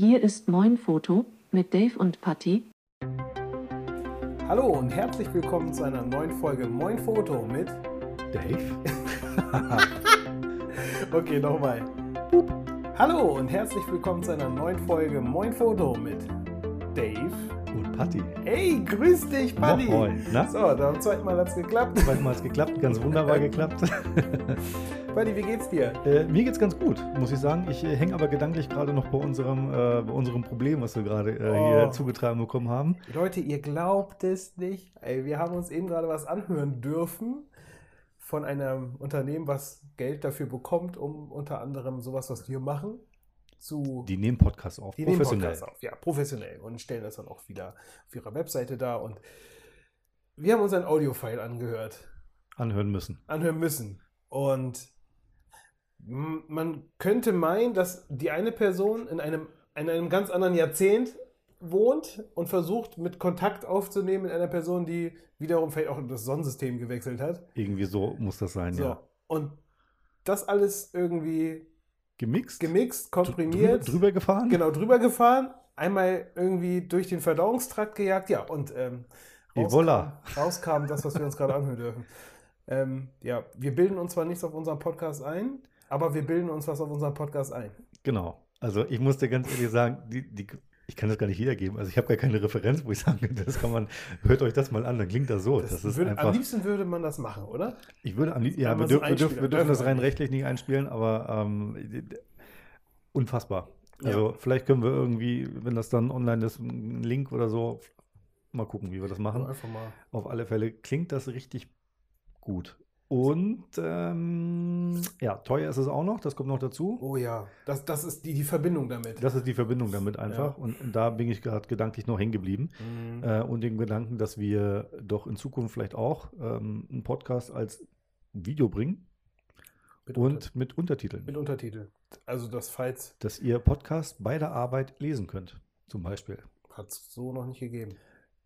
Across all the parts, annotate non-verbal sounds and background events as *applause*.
Hier ist Moin Foto mit Dave und Patty. Hallo und herzlich willkommen zu einer neuen Folge Moin Foto mit Dave? *laughs* Okay, nochmal. Hallo und herzlich willkommen zu einer neuen Folge Moin Foto mit Dave. Und Patti. Hey, grüß dich, Buddy. Moin, na? So, beim zweiten Mal hat's geklappt. Zweimal hat geklappt, ganz wunderbar *laughs* geklappt. *laughs* Buddy, wie geht's dir? äh, mir geht's ganz gut, muss ich sagen. Ich äh, hänge aber gedanklich gerade noch bei unserem, äh, bei unserem Problem, was wir gerade äh, Oh. hier zugetragen bekommen haben. Leute, ihr glaubt es nicht. Ey, wir haben uns eben gerade was anhören dürfen von einem Unternehmen, was Geld dafür bekommt, um unter anderem sowas, was wir machen, zu Die nehmen Podcasts auf, Die nehmen professionell. Podcasts auf, ja, professionell und stellen das dann auch wieder auf ihrer Webseite dar. Und wir haben uns ein Audiofile angehört, Anhören müssen. anhören müssen. Und man könnte meinen, dass die eine Person in einem, in einem ganz anderen Jahrzehnt wohnt und versucht, mit Kontakt aufzunehmen mit einer Person, die wiederum vielleicht auch in das Sonnensystem gewechselt hat. Irgendwie so muss das sein, So. ja. Und das alles irgendwie Gemixt? gemixt, Drüber, komprimiert. drüber gefahren? genau drüber gefahren, einmal irgendwie durch den Verdauungstrakt gejagt, ja, und ähm, rauskam, voilà. rauskam das, was wir uns gerade anhören dürfen. Ähm, ja, wir bilden uns zwar nichts auf unserem Podcast ein, aber wir bilden uns was auf unserem Podcast ein. Genau. Also ich muss dir ganz ehrlich sagen, die, die, ich kann das gar nicht wiedergeben. Also ich habe gar keine Referenz, wo ich sagen könnte, das kann man, hört euch das mal an, dann klingt das so. Das Das, ist würde, einfach. am liebsten würde man das machen, oder? Ich würde am liebsten, ja, wir, dürf, wir, dürf, wir dürfen das rein rechtlich nicht einspielen, aber ähm, unfassbar. Also Ja. vielleicht können wir irgendwie, wenn das dann online ist, ein Link oder so, mal gucken, wie wir das machen. Einfach mal. Auf alle Fälle klingt das richtig gut. Und ähm, ja, teuer ist es auch noch, das kommt noch dazu. Oh ja, das, das ist die, die Verbindung damit. Das ist die Verbindung damit einfach. Ja. Und da bin ich gerade gedanklich noch hängen geblieben. Mhm. Äh, und den Gedanken, dass wir doch in Zukunft vielleicht auch ähm, einen Podcast als Video bringen mit, Unter, und mit Untertiteln. mit Untertitel. Also das falls dass ihr Podcast bei der Arbeit lesen könnt, zum Beispiel. hat es so noch nicht gegeben.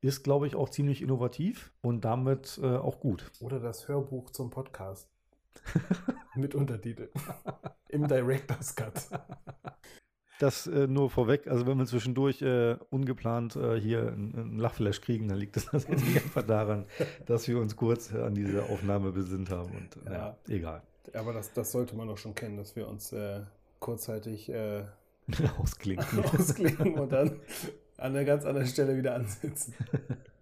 Ist, glaube ich, auch ziemlich innovativ und damit äh, auch gut. Oder das Hörbuch zum Podcast. *laughs* Mit Untertitel. Im Director's Cut. Das äh, nur vorweg, also wenn wir zwischendurch äh, ungeplant äh, hier einen, Lachflash kriegen, dann liegt das *laughs* tatsächlich einfach daran, dass wir uns kurz an diese Aufnahme besinnt haben und Ja. naja, egal. Aber das, das sollte man doch schon kennen, dass wir uns äh, kurzzeitig äh, *laughs* Ausklingt. ausklingen und dann an einer ganz anderen Stelle wieder ansitzen.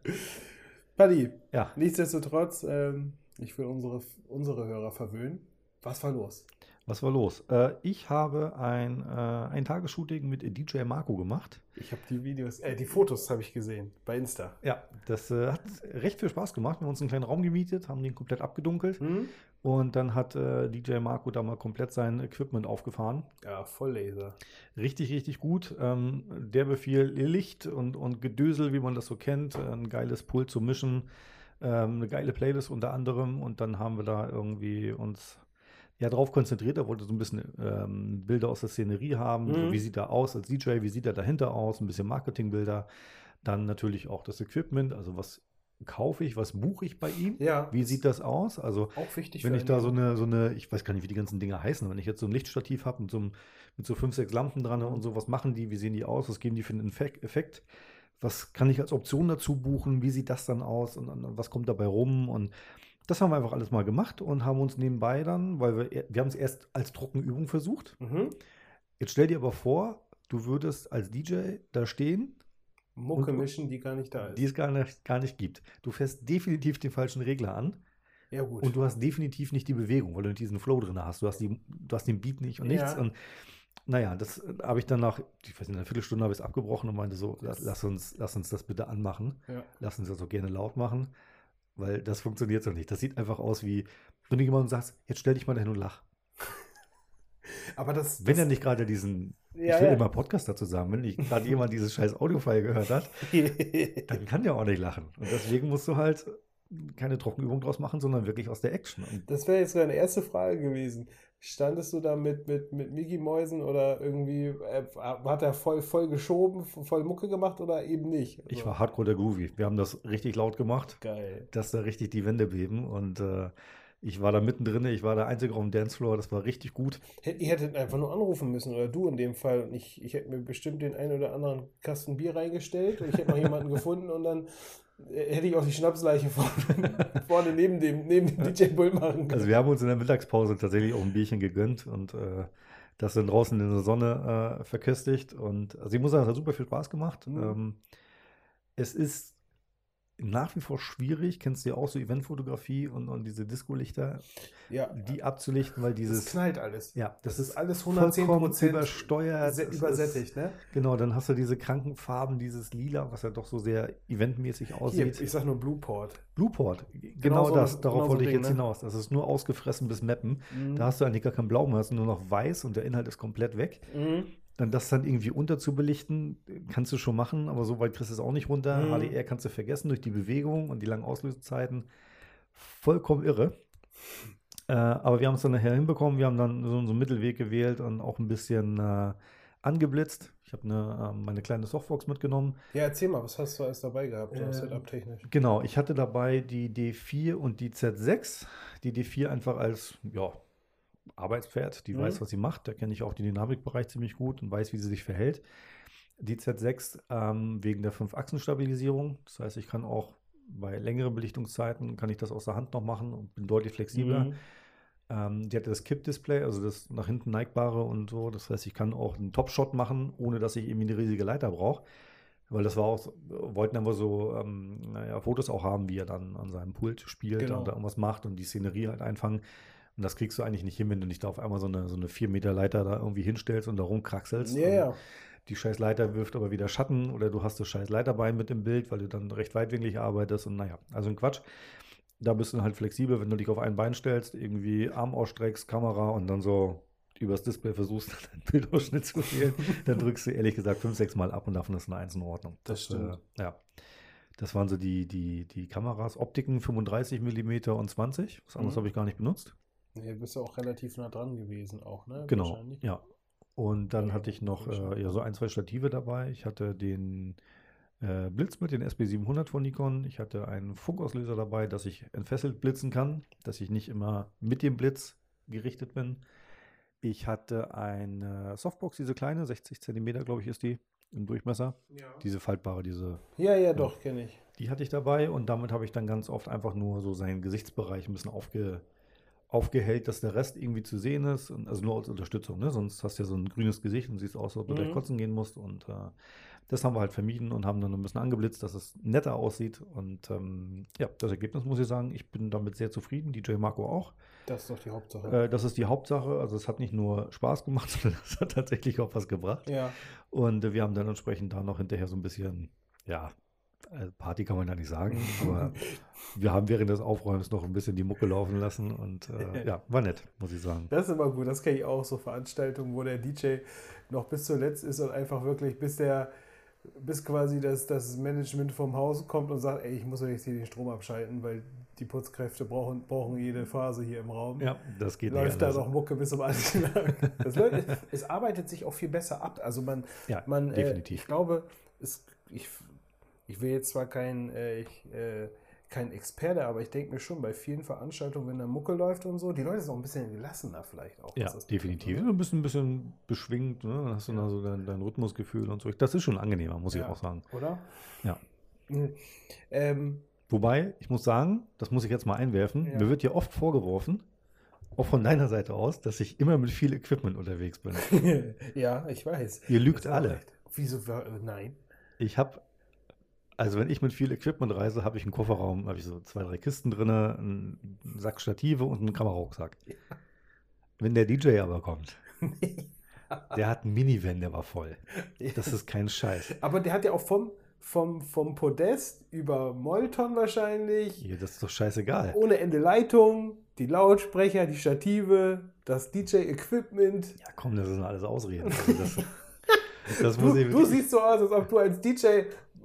*laughs* Paddy, ja, nichtsdestotrotz, ähm, ich will unsere, unsere Hörer verwöhnen. Was war los? was war los? Äh, ich habe ein, äh, ein Tagesshooting mit DJ Marco gemacht. Ich habe die Videos, äh, die Fotos habe ich gesehen bei Insta. Ja, das äh, hat recht viel Spaß gemacht. Wir haben uns einen kleinen Raum gemietet, haben den komplett abgedunkelt. Hm? Und dann hat äh, DJ Marco da mal komplett sein Equipment aufgefahren. Ja, Volllaser. Richtig, richtig gut. Ähm, der befiel Licht und, und Gedösel, wie man das so kennt. Ein geiles Pult zum Mischen. Ähm, eine geile Playlist unter anderem. Und dann haben wir da irgendwie uns ja drauf konzentriert. Er wollte so ein bisschen ähm, Bilder aus der Szenerie haben. Mhm. So, wie sieht er aus als DJ? Wie sieht er dahinter aus? Ein bisschen Marketingbilder. Dann natürlich auch das Equipment. Also was kaufe ich? Was buche ich bei ihm? Ja. Wie sieht das aus? Also Auch wichtig wenn ich da so eine, so eine, ich weiß gar nicht, wie die ganzen Dinger heißen, wenn ich jetzt so ein Lichtstativ habe mit so, einem- mit so fünf, sechs Lampen dran und so, was machen die, wie sehen die aus, was geben die für einen Effekt, Effekt? was kann ich als Option dazu buchen, wie sieht das dann aus und, und was kommt dabei rum und das haben wir einfach alles mal gemacht und haben uns nebenbei dann, weil wir, wir haben es erst als Trockenübung versucht. Mhm. Jetzt stell dir aber vor, du würdest als DJ da stehen, Mucke Und- mischen, die gar nicht da ist. die es gar nicht, gar nicht gibt. Du fährst definitiv den falschen Regler an. ja, gut. Und du hast definitiv nicht die Bewegung, weil du nicht diesen Flow drin hast. Du hast, die, du hast den Beat nicht und nichts. Ja. Und naja, das äh, habe ich dann nach, ich weiß nicht, einer Viertelstunde habe ich es abgebrochen und meinte so, lass, lass, uns, lass uns das bitte anmachen. ja. Lass uns das auch gerne laut machen, weil das funktioniert so nicht. Das sieht einfach aus wie, wenn du jemandem sagst, jetzt stell dich mal dahin und lach. Aber das. Wenn das, er nicht gerade diesen, Ja, ich will ja. immer Podcast dazu sagen, wenn nicht gerade jemand dieses *laughs* scheiß Audiofile gehört hat, *laughs* dann kann der auch nicht lachen. Und deswegen musst du halt keine Trockenübung draus machen, sondern wirklich aus der Action. Das wäre jetzt meine erste Frage gewesen. Standest du da mit, mit, mit Mickey Mäusen oder irgendwie, äh, hat er voll, voll geschoben, voll Mucke gemacht oder eben nicht? ich Also, war hardcore der Groovy. Wir haben das richtig laut gemacht. geil. dass da richtig die Wände beben. Und äh, Ich war da mittendrin, ich war der Einzige auf dem Dancefloor, das war richtig gut. Ihr hättet einfach nur anrufen müssen, oder du in dem Fall. Und ich, ich hätte mir bestimmt den einen oder anderen Kasten Bier reingestellt und ich hätte noch jemanden *laughs* gefunden und dann äh, hätte ich auch die Schnapsleiche vorne, *laughs* vorne neben dem, neben dem DJ Bull machen können. Also wir haben uns in der Mittagspause tatsächlich auch ein Bierchen gegönnt und äh, das dann draußen in der Sonne äh, verköstigt. Und also ich muss sagen, es hat super viel Spaß gemacht. Mhm. Ähm, es ist nach wie vor schwierig, kennst du ja auch so Eventfotografie und, und diese Disco-Lichter, ja, die abzulichten, weil das dieses, knallt alles. ja, Das das ist ist alles vollkommen 110% übersteuert. se- es ist- übersättigt, ne? Genau, dann hast du diese kranken Farben, dieses Lila, was ja doch so sehr eventmäßig Hier, aussieht. ich sag nur Blueport. Blueport, genau, so- das, darauf genau so wollte ich Ding, jetzt ne? hinaus. Das ist nur ausgefressen bis Mappen. Mhm. Da hast du eigentlich gar kein Blau mehr, hast nur noch weiß und der Inhalt ist komplett weg. Mhm. Dann das dann irgendwie unterzubelichten, kannst du schon machen, aber so weit kriegst du es auch nicht runter. Mhm. HDR kannst du vergessen durch die Bewegung und die langen Auslösezeiten. Vollkommen irre. Äh, aber wir haben es dann nachher hinbekommen. Wir haben dann so, so einen Mittelweg gewählt und auch ein bisschen äh, angeblitzt. Ich habe eine, äh, meine kleine Softbox mitgenommen. Ja, erzähl mal, was hast du alles dabei gehabt, Ähm, Setup-technisch? Genau, ich hatte dabei die D4 und die Z6. Die D4 einfach als ja, Arbeitspferd, die Mhm. weiß, was sie macht. Da kenne ich auch den Dynamikbereich ziemlich gut und weiß, wie sie sich verhält. Die Z6 ähm, wegen der Fünf-Achsen-Stabilisierung. Das heißt, ich kann auch bei längeren Belichtungszeiten, kann ich das aus der Hand noch machen und bin deutlich flexibler. Mhm. Ähm, die hatte das Kipp-Display, also das nach hinten neigbare und so. Das heißt, ich kann auch einen Top-Shot machen, ohne dass ich irgendwie eine riesige Leiter brauche. Weil das war auch, wollten einfach so, ähm, naja, Fotos auch haben, wie er dann an seinem Pult spielt Genau. und da irgendwas macht und die Szenerie halt einfangen. Und das kriegst du eigentlich nicht hin, wenn du nicht da auf einmal so eine, so eine 4 Meter Leiter da irgendwie hinstellst und da rumkraxelst. Ja, ja. Die scheiß Leiter wirft aber wieder Schatten oder du hast das scheiß Leiterbein mit im Bild, weil du dann recht weitwinklig arbeitest und naja, also ein Quatsch. Da bist du halt flexibel, wenn du dich auf ein Bein stellst, irgendwie Arm ausstreckst, Kamera und dann so übers Display versuchst, *laughs* einen Bildausschnitt zu wählen, dann drückst du ehrlich gesagt fünf, sechs Mal ab und davon ist eine Eins in Ordnung. Das stimmt. Äh, ja. Das waren so die, die, die Kameras. Optiken 35 mm und 20. Was anderes Mhm. habe ich gar nicht benutzt. Ja, bist du auch relativ nah dran gewesen, auch, ne? Genau, Wahrscheinlich. ja. Und dann Ja, hatte ich noch äh, ja, so ein, zwei Stative dabei. Ich hatte den äh, Blitz mit, den SB700 von Nikon. Ich hatte einen Funkauslöser dabei, dass ich entfesselt blitzen kann, dass ich nicht immer mit dem Blitz gerichtet bin. Ich hatte eine Softbox, diese kleine, 60 cm, glaube ich, ist die im Durchmesser. Ja, Diese faltbare, diese, ja, ja doch, kenne ich. die hatte ich dabei und damit habe ich dann ganz oft einfach nur so seinen Gesichtsbereich ein bisschen aufge, aufgehellt, dass der Rest irgendwie zu sehen ist. Und, also nur als Unterstützung, ne? Sonst hast du ja so ein grünes Gesicht und siehst aus, als ob du Mhm. gleich kotzen gehen musst. Und äh, das haben wir halt vermieden und haben dann ein bisschen angeblitzt, dass es netter aussieht. Und ähm, ja, das Ergebnis muss ich sagen, ich bin damit sehr zufrieden. DJ Marco auch. Das ist doch die Hauptsache. Äh, das ist die Hauptsache. Also es hat nicht nur Spaß gemacht, *laughs* sondern es hat tatsächlich auch was gebracht. ja, Und äh, wir haben dann entsprechend da noch hinterher so ein bisschen, ja, Party kann man da nicht sagen, *laughs* aber wir haben während des Aufräumens noch ein bisschen die Mucke laufen lassen und äh, ja, war nett, muss ich sagen. das ist immer gut. Das kenne ich auch, so Veranstaltungen, wo der DJ noch bis zuletzt ist und einfach wirklich, bis der, bis quasi das, das Management vom Haus kommt und sagt, ey, ich muss doch jetzt hier den Strom abschalten, weil die Putzkräfte brauchen, brauchen jede Phase hier im Raum. Ja, das geht läuft nicht da noch Mucke bis zum Anschlag. *laughs* Es arbeitet sich auch viel besser ab. Also man, Ja, man äh, definitiv. ich glaube, es, ich, ich will jetzt zwar kein, äh, ich, äh, kein Experte, aber ich denke mir schon, bei vielen Veranstaltungen, wenn da Mucke läuft und so, die Leute sind auch ein bisschen gelassener vielleicht auch. Ja, definitiv. oder? Du bist ein bisschen beschwingt, ne? dann hast du Ja. da so dein, dein Rhythmusgefühl und so. Das ist schon angenehmer, muss ich Ja. auch sagen. Oder? Ja. Mhm. Ähm, Wobei, ich muss sagen, das muss ich jetzt mal einwerfen, Ja. mir wird ja oft vorgeworfen, auch von deiner Seite aus, dass ich immer mit viel Equipment unterwegs bin. *laughs* ja, ich weiß. Ihr lügt alle. Wieso? Nein. Ich habe, also wenn ich mit viel Equipment reise, habe ich einen Kofferraum, habe ich so zwei, drei Kisten drin, einen Sack Stative und einen Kamerarucksack. Wenn der DJ aber kommt, *laughs* der hat einen Minivan, der war voll. Das ist kein Scheiß. Aber der hat ja auch vom, vom, vom Podest über Molton wahrscheinlich, Hier, das ist doch scheißegal. ohne Ende Leitung, die Lautsprecher, die Stative, das DJ-Equipment. Ja, komm, das sind alles Ausreden. Also das, das Du, du siehst so aus, als ob du als DJ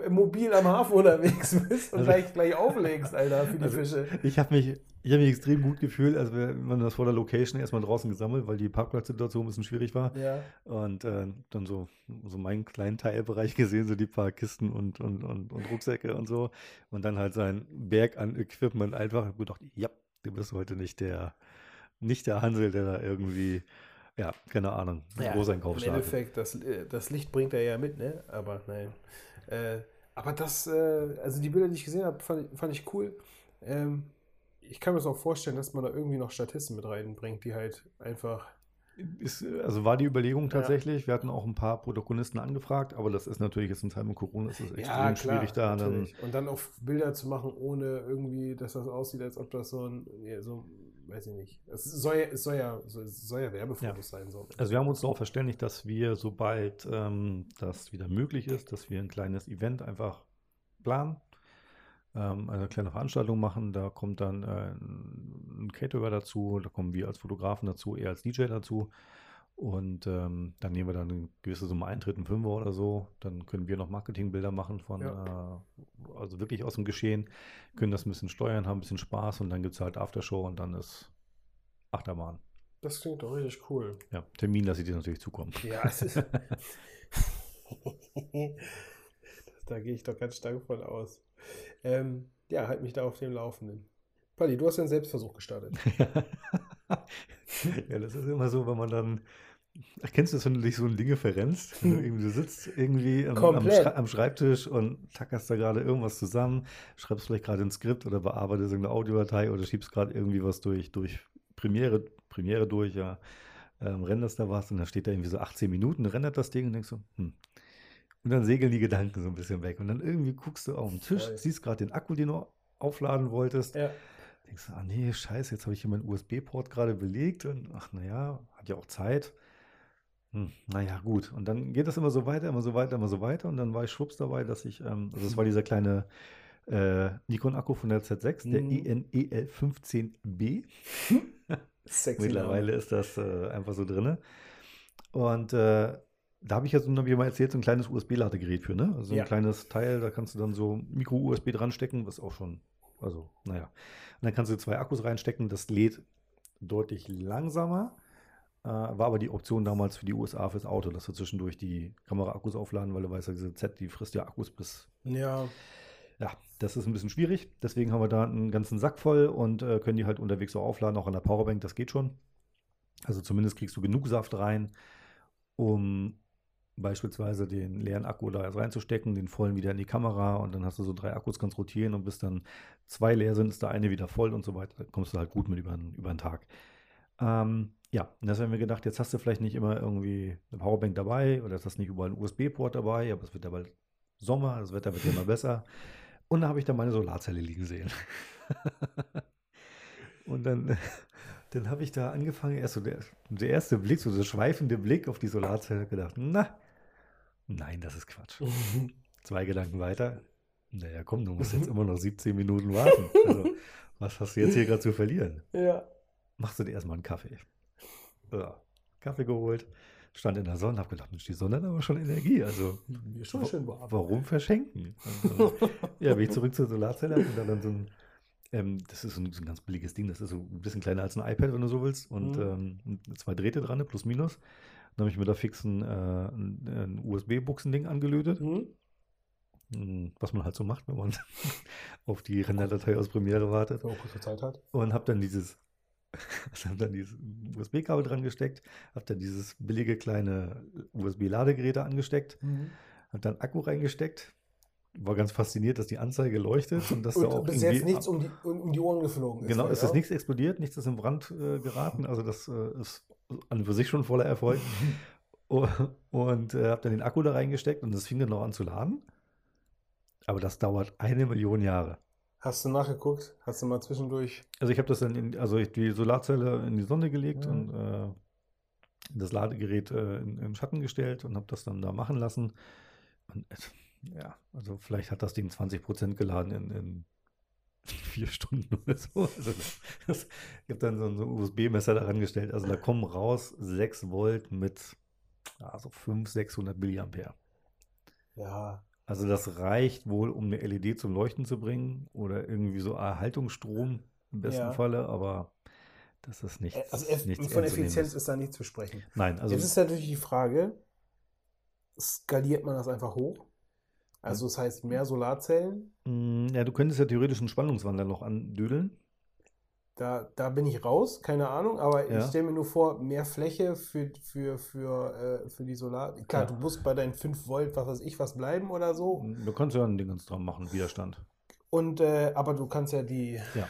mobil am Hafen unterwegs bist und Also- gleich, gleich auflegst, Alter, für die Also- Fische. Ich habe mich, ich hab mich extrem gut gefühlt, als wir haben das vor der Location erstmal draußen gesammelt, weil die Parkplatzsituation ein bisschen schwierig war. Ja. Und äh, dann so, so meinen kleinen Teilbereich gesehen, so die paar Kisten und, und, und, und Rucksäcke und so. Und dann halt sein Berg an Equipment einfach. Ich hab gedacht, ja, Du bist heute nicht der, nicht der Hansel, der da irgendwie, ja, keine Ahnung, Ja, Großeinkauf Im. Endeffekt, das, äh, das Licht bringt er ja mit, ne? Aber nein. Äh, aber das, äh, also die Bilder, die ich gesehen habe, fand, ich- fand ich cool. Ähm, ich kann mir das auch vorstellen, dass man da irgendwie noch Statisten mit reinbringt, die halt einfach. Ist, also war die Überlegung tatsächlich. Wir hatten auch ein paar Protagonisten angefragt, aber das ist natürlich jetzt in Zeiten mit Corona ist es extrem schwierig da. Dann. Und dann auch Bilder zu machen, ohne irgendwie, dass das aussieht, als ob das so ein, ja, so, weiß ich nicht. Es soll ja, es soll ja, es soll ja Werbefotos sein. So. also wir haben uns darauf verständigt, dass wir, sobald ähm, das wieder möglich ist, dass wir ein kleines Event einfach planen, ähm, eine kleine Veranstaltung machen. Da kommt dann äh, ein Caterer dazu, da kommen wir als Fotografen dazu, er als DJ dazu. Und ähm, dann nehmen wir dann eine gewisse Summe Eintritt, einen Fünfer oder so. Dann können wir noch Marketingbilder machen von, Ja. äh, also wirklich aus dem Geschehen, können das ein bisschen steuern, haben ein bisschen Spaß und dann gibt es halt Aftershow und dann ist Achterbahn. Das klingt doch richtig cool. Ja, Termin lasse ich dir natürlich zukommen. Ja, es ist. *laughs* da gehe ich doch ganz stark von aus. Ähm, ja, halt mich da auf dem Laufenden. Paddy, du hast einen Selbstversuch gestartet. *laughs* ja, das ist immer so, wenn man dann. Ach, Kennst du das, wenn du dich so in Dinge verrennst? Wenn du, irgendwie, du sitzt irgendwie am, am. Schrei- am Schreibtisch und tackerst da gerade irgendwas zusammen, schreibst vielleicht gerade ein Skript oder bearbeitest irgendeine Audiodatei oder schiebst gerade irgendwie was durch, durch Premiere, Premiere durch, ja, ähm, renderst da was und dann steht da irgendwie so 18 Minuten, rendert das Ding und denkst so, hm. Und dann segeln die Gedanken so ein bisschen weg. Und dann irgendwie guckst du auf den Tisch, Voll. siehst gerade den Akku, den du aufladen wolltest, Ja. Denkst du, ah nee, scheiße, jetzt habe ich hier meinen USB-Port gerade belegt und ach naja, hat ja auch Zeit. Hm, naja, gut. Und dann geht das immer so weiter, immer so weiter, immer so weiter. Und dann war ich schwupps dabei, dass ich, ähm, also es war dieser kleine äh, Nikon-Akku von der Z6, der E Mhm. ENEL15B. *laughs* Sexy. Mittlerweile ist das äh, einfach so drinne. Und äh, da habe ich ja so, hab ich mal erzählt, so ein kleines USB-Ladegerät für, ne? Also Ja. ein kleines Teil, da kannst du dann so Micro-USB dran stecken, was auch schon, also, naja. Und dann kannst du zwei Akkus reinstecken, das lädt deutlich langsamer. Äh, war aber die Option damals für die USA fürs Auto, dass wir zwischendurch die Kamera-Akkus aufladen, weil du weißt ja, diese Z, die frisst ja Akkus bis Ja. ja, das ist ein bisschen schwierig. Deswegen haben wir da einen ganzen Sack voll und äh, können die halt unterwegs so aufladen, auch an der Powerbank, das geht schon. Also zumindest kriegst du genug Saft rein, um beispielsweise den leeren Akku da reinzustecken, den vollen wieder in die Kamera und dann hast du so drei Akkus, kannst rotieren und bis dann zwei leer sind, ist der eine wieder voll und so weiter. Da kommst du halt gut mit über, über den Tag. Ähm, ja, und das haben wir gedacht, jetzt hast du vielleicht nicht immer irgendwie eine Powerbank dabei oder hast du nicht überall einen USB-Port dabei, aber es wird ja bald Sommer, das Wetter wird ja immer besser. Und da habe ich dann meine Solarzelle liegen sehen. *laughs* und dann, *laughs* dann habe ich da angefangen, erst so der, der erste Blick, so der schweifende Blick auf die Solarzelle, gedacht, na, nein, das ist Quatsch. Zwei Gedanken weiter, naja, komm, du musst jetzt immer noch 17 Minuten warten. Also, was hast du jetzt hier gerade zu verlieren? Ja. Machst du dir erstmal einen Kaffee. Ja, Kaffee geholt, stand in der Sonne, habe gedacht, Mensch, die Sonne hat aber schon Energie. Also, schon schön warm. Warum verschenken? Also, ja, bin ich zurück zur Solarzelle und da dann so ein, ähm, das ist so ein, so ein ganz billiges Ding, das ist so ein bisschen kleiner als ein iPad, wenn du so willst, und Mhm. ähm, zwei Drähte dran, plus minus. Dann habe ich mir da fix ein, äh, ein, ein USB-Buchsending angelötet, Mhm. Hm, was man halt so macht, wenn man *laughs* auf die Renderdatei aus Premiere wartet. Wenn man Zeit hat. Und habe dann dieses, hab dann dieses *laughs* USB-Kabel dran gesteckt, habe dann dieses billige kleine USB-Ladegerät angesteckt, habe dann Akku reingesteckt, war ganz fasziniert, dass die Anzeige leuchtet und dass da auch Und bis jetzt nichts um die, um, die Ohren geflogen ist. Genau, ja? ist nichts explodiert, nichts ist in Brand äh, geraten, also das äh, ist an für sich schon voller Erfolg. *laughs* Und äh, habe dann den Akku da reingesteckt und das fing dann noch an zu laden. Aber das dauert eine Million Jahre. Hast du nachgeguckt? Hast du mal zwischendurch. Also ich habe das dann in, also ich die Solarzelle in die Sonne gelegt Mhm. und äh, das Ladegerät äh, in, in Schatten gestellt und habe das dann da machen lassen. Und es- ja, also vielleicht hat das Ding 20% geladen in, in vier Stunden oder so. Also das, ich habe dann so ein, USB-Messer daran gestellt. Also da kommen raus 6 Volt mit also 500, 600 Milliampere. Ja. Also das reicht wohl, um eine LED zum Leuchten zu bringen oder irgendwie so Erhaltungsstrom im besten Ja. Falle, aber das ist nichts. Also eff nichts von. Effizienz ist da nicht zu sprechen. Nein, also Jetzt ist natürlich die Frage, skaliert man das einfach hoch? Also das heißt mehr Solarzellen? mh, ja, du könntest ja theoretisch einen Spannungswandler noch andödeln. Da, da bin ich raus, keine Ahnung, aber Ja. ich stelle mir nur vor, mehr Fläche für, für, für, äh, für die Solar. Klar, Ja. du musst bei deinen 5 Volt, was weiß ich, was bleiben oder so. Du kannst ja ein Ding ganz dran machen, Widerstand. Und äh, aber du kannst ja die Ja.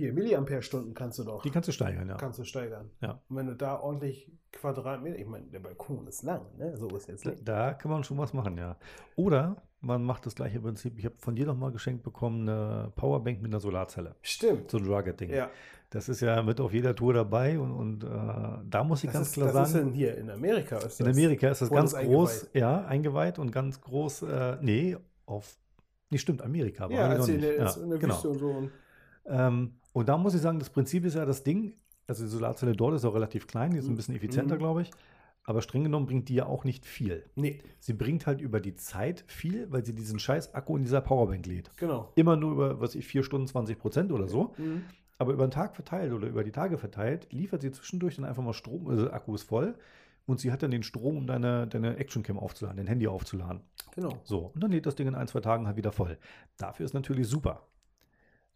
Hier Milliampere-Stunden kannst du doch Die kannst du steigern, ja. kannst du steigern. Ja. Und wenn du da ordentlich Quadratmeter, ich meine, der Balkon ist lang, ne? So ist jetzt Da, nicht. da kann man schon was machen, ja. Oder man macht das gleiche Prinzip. Ich habe von dir noch mal geschenkt bekommen eine Powerbank mit einer Solarzelle. Stimmt. So ein Rugged-Ding. Ja. Das ist ja mit auf jeder Tour dabei und, und äh, da muss ich Das, ganz ist, klar das ist sagen, in hier in Amerika. Ist in das. Amerika ist das ganz groß, eingeweiht? ja, eingeweiht und ganz groß, äh, nee, auf, nee, stimmt, Amerika, aber Ja, als noch in der, nicht. als in der genau. Wüste und so. Und Ähm, und da muss ich sagen, das Prinzip ist ja das Ding, also die Solarzelle dort ist auch relativ klein, die ist ein bisschen effizienter, Mhm. glaube ich, aber streng genommen bringt die ja auch nicht viel. nee, Sie bringt halt über die Zeit viel, weil sie diesen scheiß Akku in dieser Powerbank lädt. genau. Immer nur über, was ich, 4 Stunden 20 Prozent oder so. Mhm. Aber über den Tag verteilt oder über die Tage verteilt, liefert sie zwischendurch dann einfach mal Strom, also der Akku ist voll und sie hat dann den Strom, um deine, deine Actioncam aufzuladen, dein Handy aufzuladen. Genau. So, und dann lädt das Ding in ein, zwei Tagen halt wieder voll. Dafür ist natürlich super.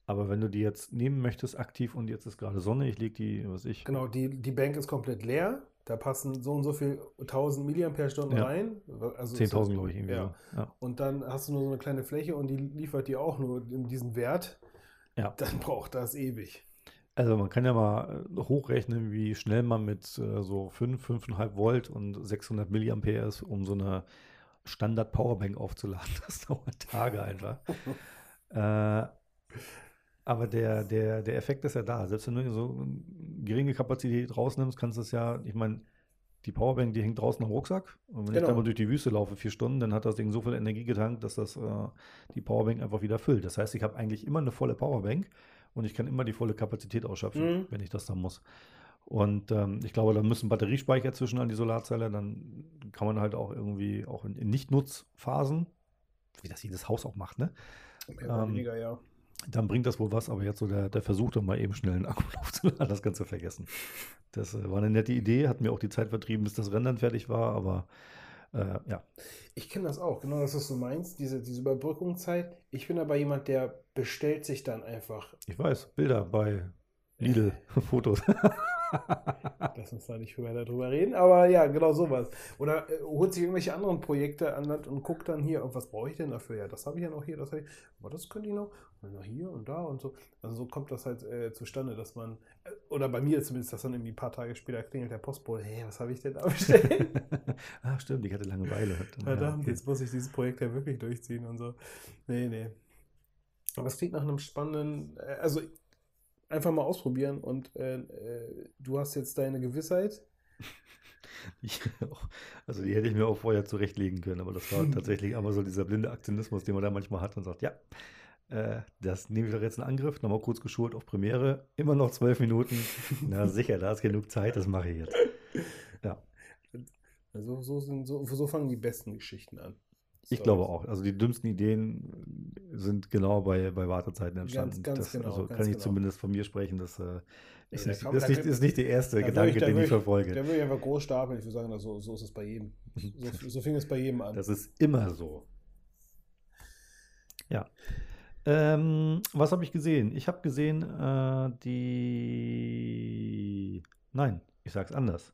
Aber wenn du die jetzt nehmen möchtest aktiv und jetzt ist gerade Sonne, ich lege die, was ich, Genau, die, die Bank ist komplett leer. Da passen so und so viel 1000 Milliampere-Stunden Ja. rein. Also 10.000 glaube ich irgendwie Ja. so. Ja. Und dann hast du nur so eine kleine Fläche und die liefert dir auch nur in diesen Wert. Ja. Dann braucht das ewig. Also man kann ja mal äh, hochrechnen, wie schnell man mit äh, so 5, 5,5 Volt und 600 Milliampere ist, um so eine Standard Powerbank aufzuladen. *laughs* Das dauert Tage einfach. *laughs* äh, aber der, der, der Effekt ist ja da. Selbst wenn du so eine geringe Kapazität rausnimmst, kannst du es ja, ich meine, die Powerbank, die hängt draußen am Rucksack. Und wenn ich Genau. da mal durch die Wüste laufe, vier Stunden, dann hat das Ding so viel Energie getankt, dass das äh, die Powerbank einfach wieder füllt. Das heißt, ich habe eigentlich immer eine volle Powerbank und ich kann immer die volle Kapazität ausschöpfen, Mhm. wenn ich das dann muss. Und ähm, ich glaube, da müssen Batteriespeicher zwischen an die Solarzelle, dann kann man halt auch irgendwie auch in, in Nicht-Nutzphasen, wie das jedes Haus auch macht, ne? Mehr oder Ähm, weniger, ja. Dann bringt das wohl was, aber jetzt so der, der Versuch, dann mal eben schnell einen Akku aufzuladen, *laughs* das Ganze vergessen. Das äh, war eine nette Idee, hat mir auch die Zeit vertrieben, bis das Rendern fertig war, aber äh, ja. Ich kenne das auch, genau das, was du meinst, diese, diese Überbrückungszeit. Ich bin aber jemand, der bestellt sich dann einfach. Ich weiß, Bilder bei Lidl, Fotos. *laughs* Lass uns da nicht weiter drüber reden, aber ja, genau sowas. Oder äh, holt sich irgendwelche anderen Projekte an Land und guckt dann hier, was brauche ich denn dafür? Ja, das habe ich ja noch hier, das habe ich, aber das könnte ich noch, und noch hier und da und so. Also so kommt das halt äh, zustande, dass man, äh, oder bei mir zumindest, dass dann irgendwie ein paar Tage später klingelt der Postbote, hey, was habe ich denn da bestellt? *laughs* ah, stimmt, ich hatte Langeweile. Verdammt, okay. jetzt muss ich dieses Projekt ja wirklich durchziehen und so. Nee, nee. Aber es klingt nach einem spannenden, äh, also einfach mal ausprobieren und äh, äh, du hast jetzt deine Gewissheit. *laughs* Ich, also die hätte ich mir auch vorher zurechtlegen können, aber das war *laughs* tatsächlich einmal so dieser blinde Aktionismus, den man da manchmal hat und sagt, ja, äh, das nehme ich doch jetzt in Angriff, nochmal kurz geschult auf Premiere, immer noch zwölf Minuten. *laughs* Na sicher, da ist genug Zeit, das mache ich jetzt. Ja, Also so, sind, so, so fangen die besten Geschichten an. Ich glaube auch. Also die dümmsten Ideen sind genau bei, bei Wartezeiten entstanden. ganz das, genau, also ganz kann ich genau. zumindest von mir sprechen, das äh, ist, nicht, kann- ist nicht, ist nicht der erste Da Gedanke, da den würde ich verfolge. Da würde ich einfach groß stapeln. Ich würde sagen, so, so ist es bei jedem. So, *laughs* so fing es bei jedem an. Das ist immer so. Ja. Ähm, was habe ich gesehen? Ich habe gesehen, äh, die. Nein, ich sage es anders.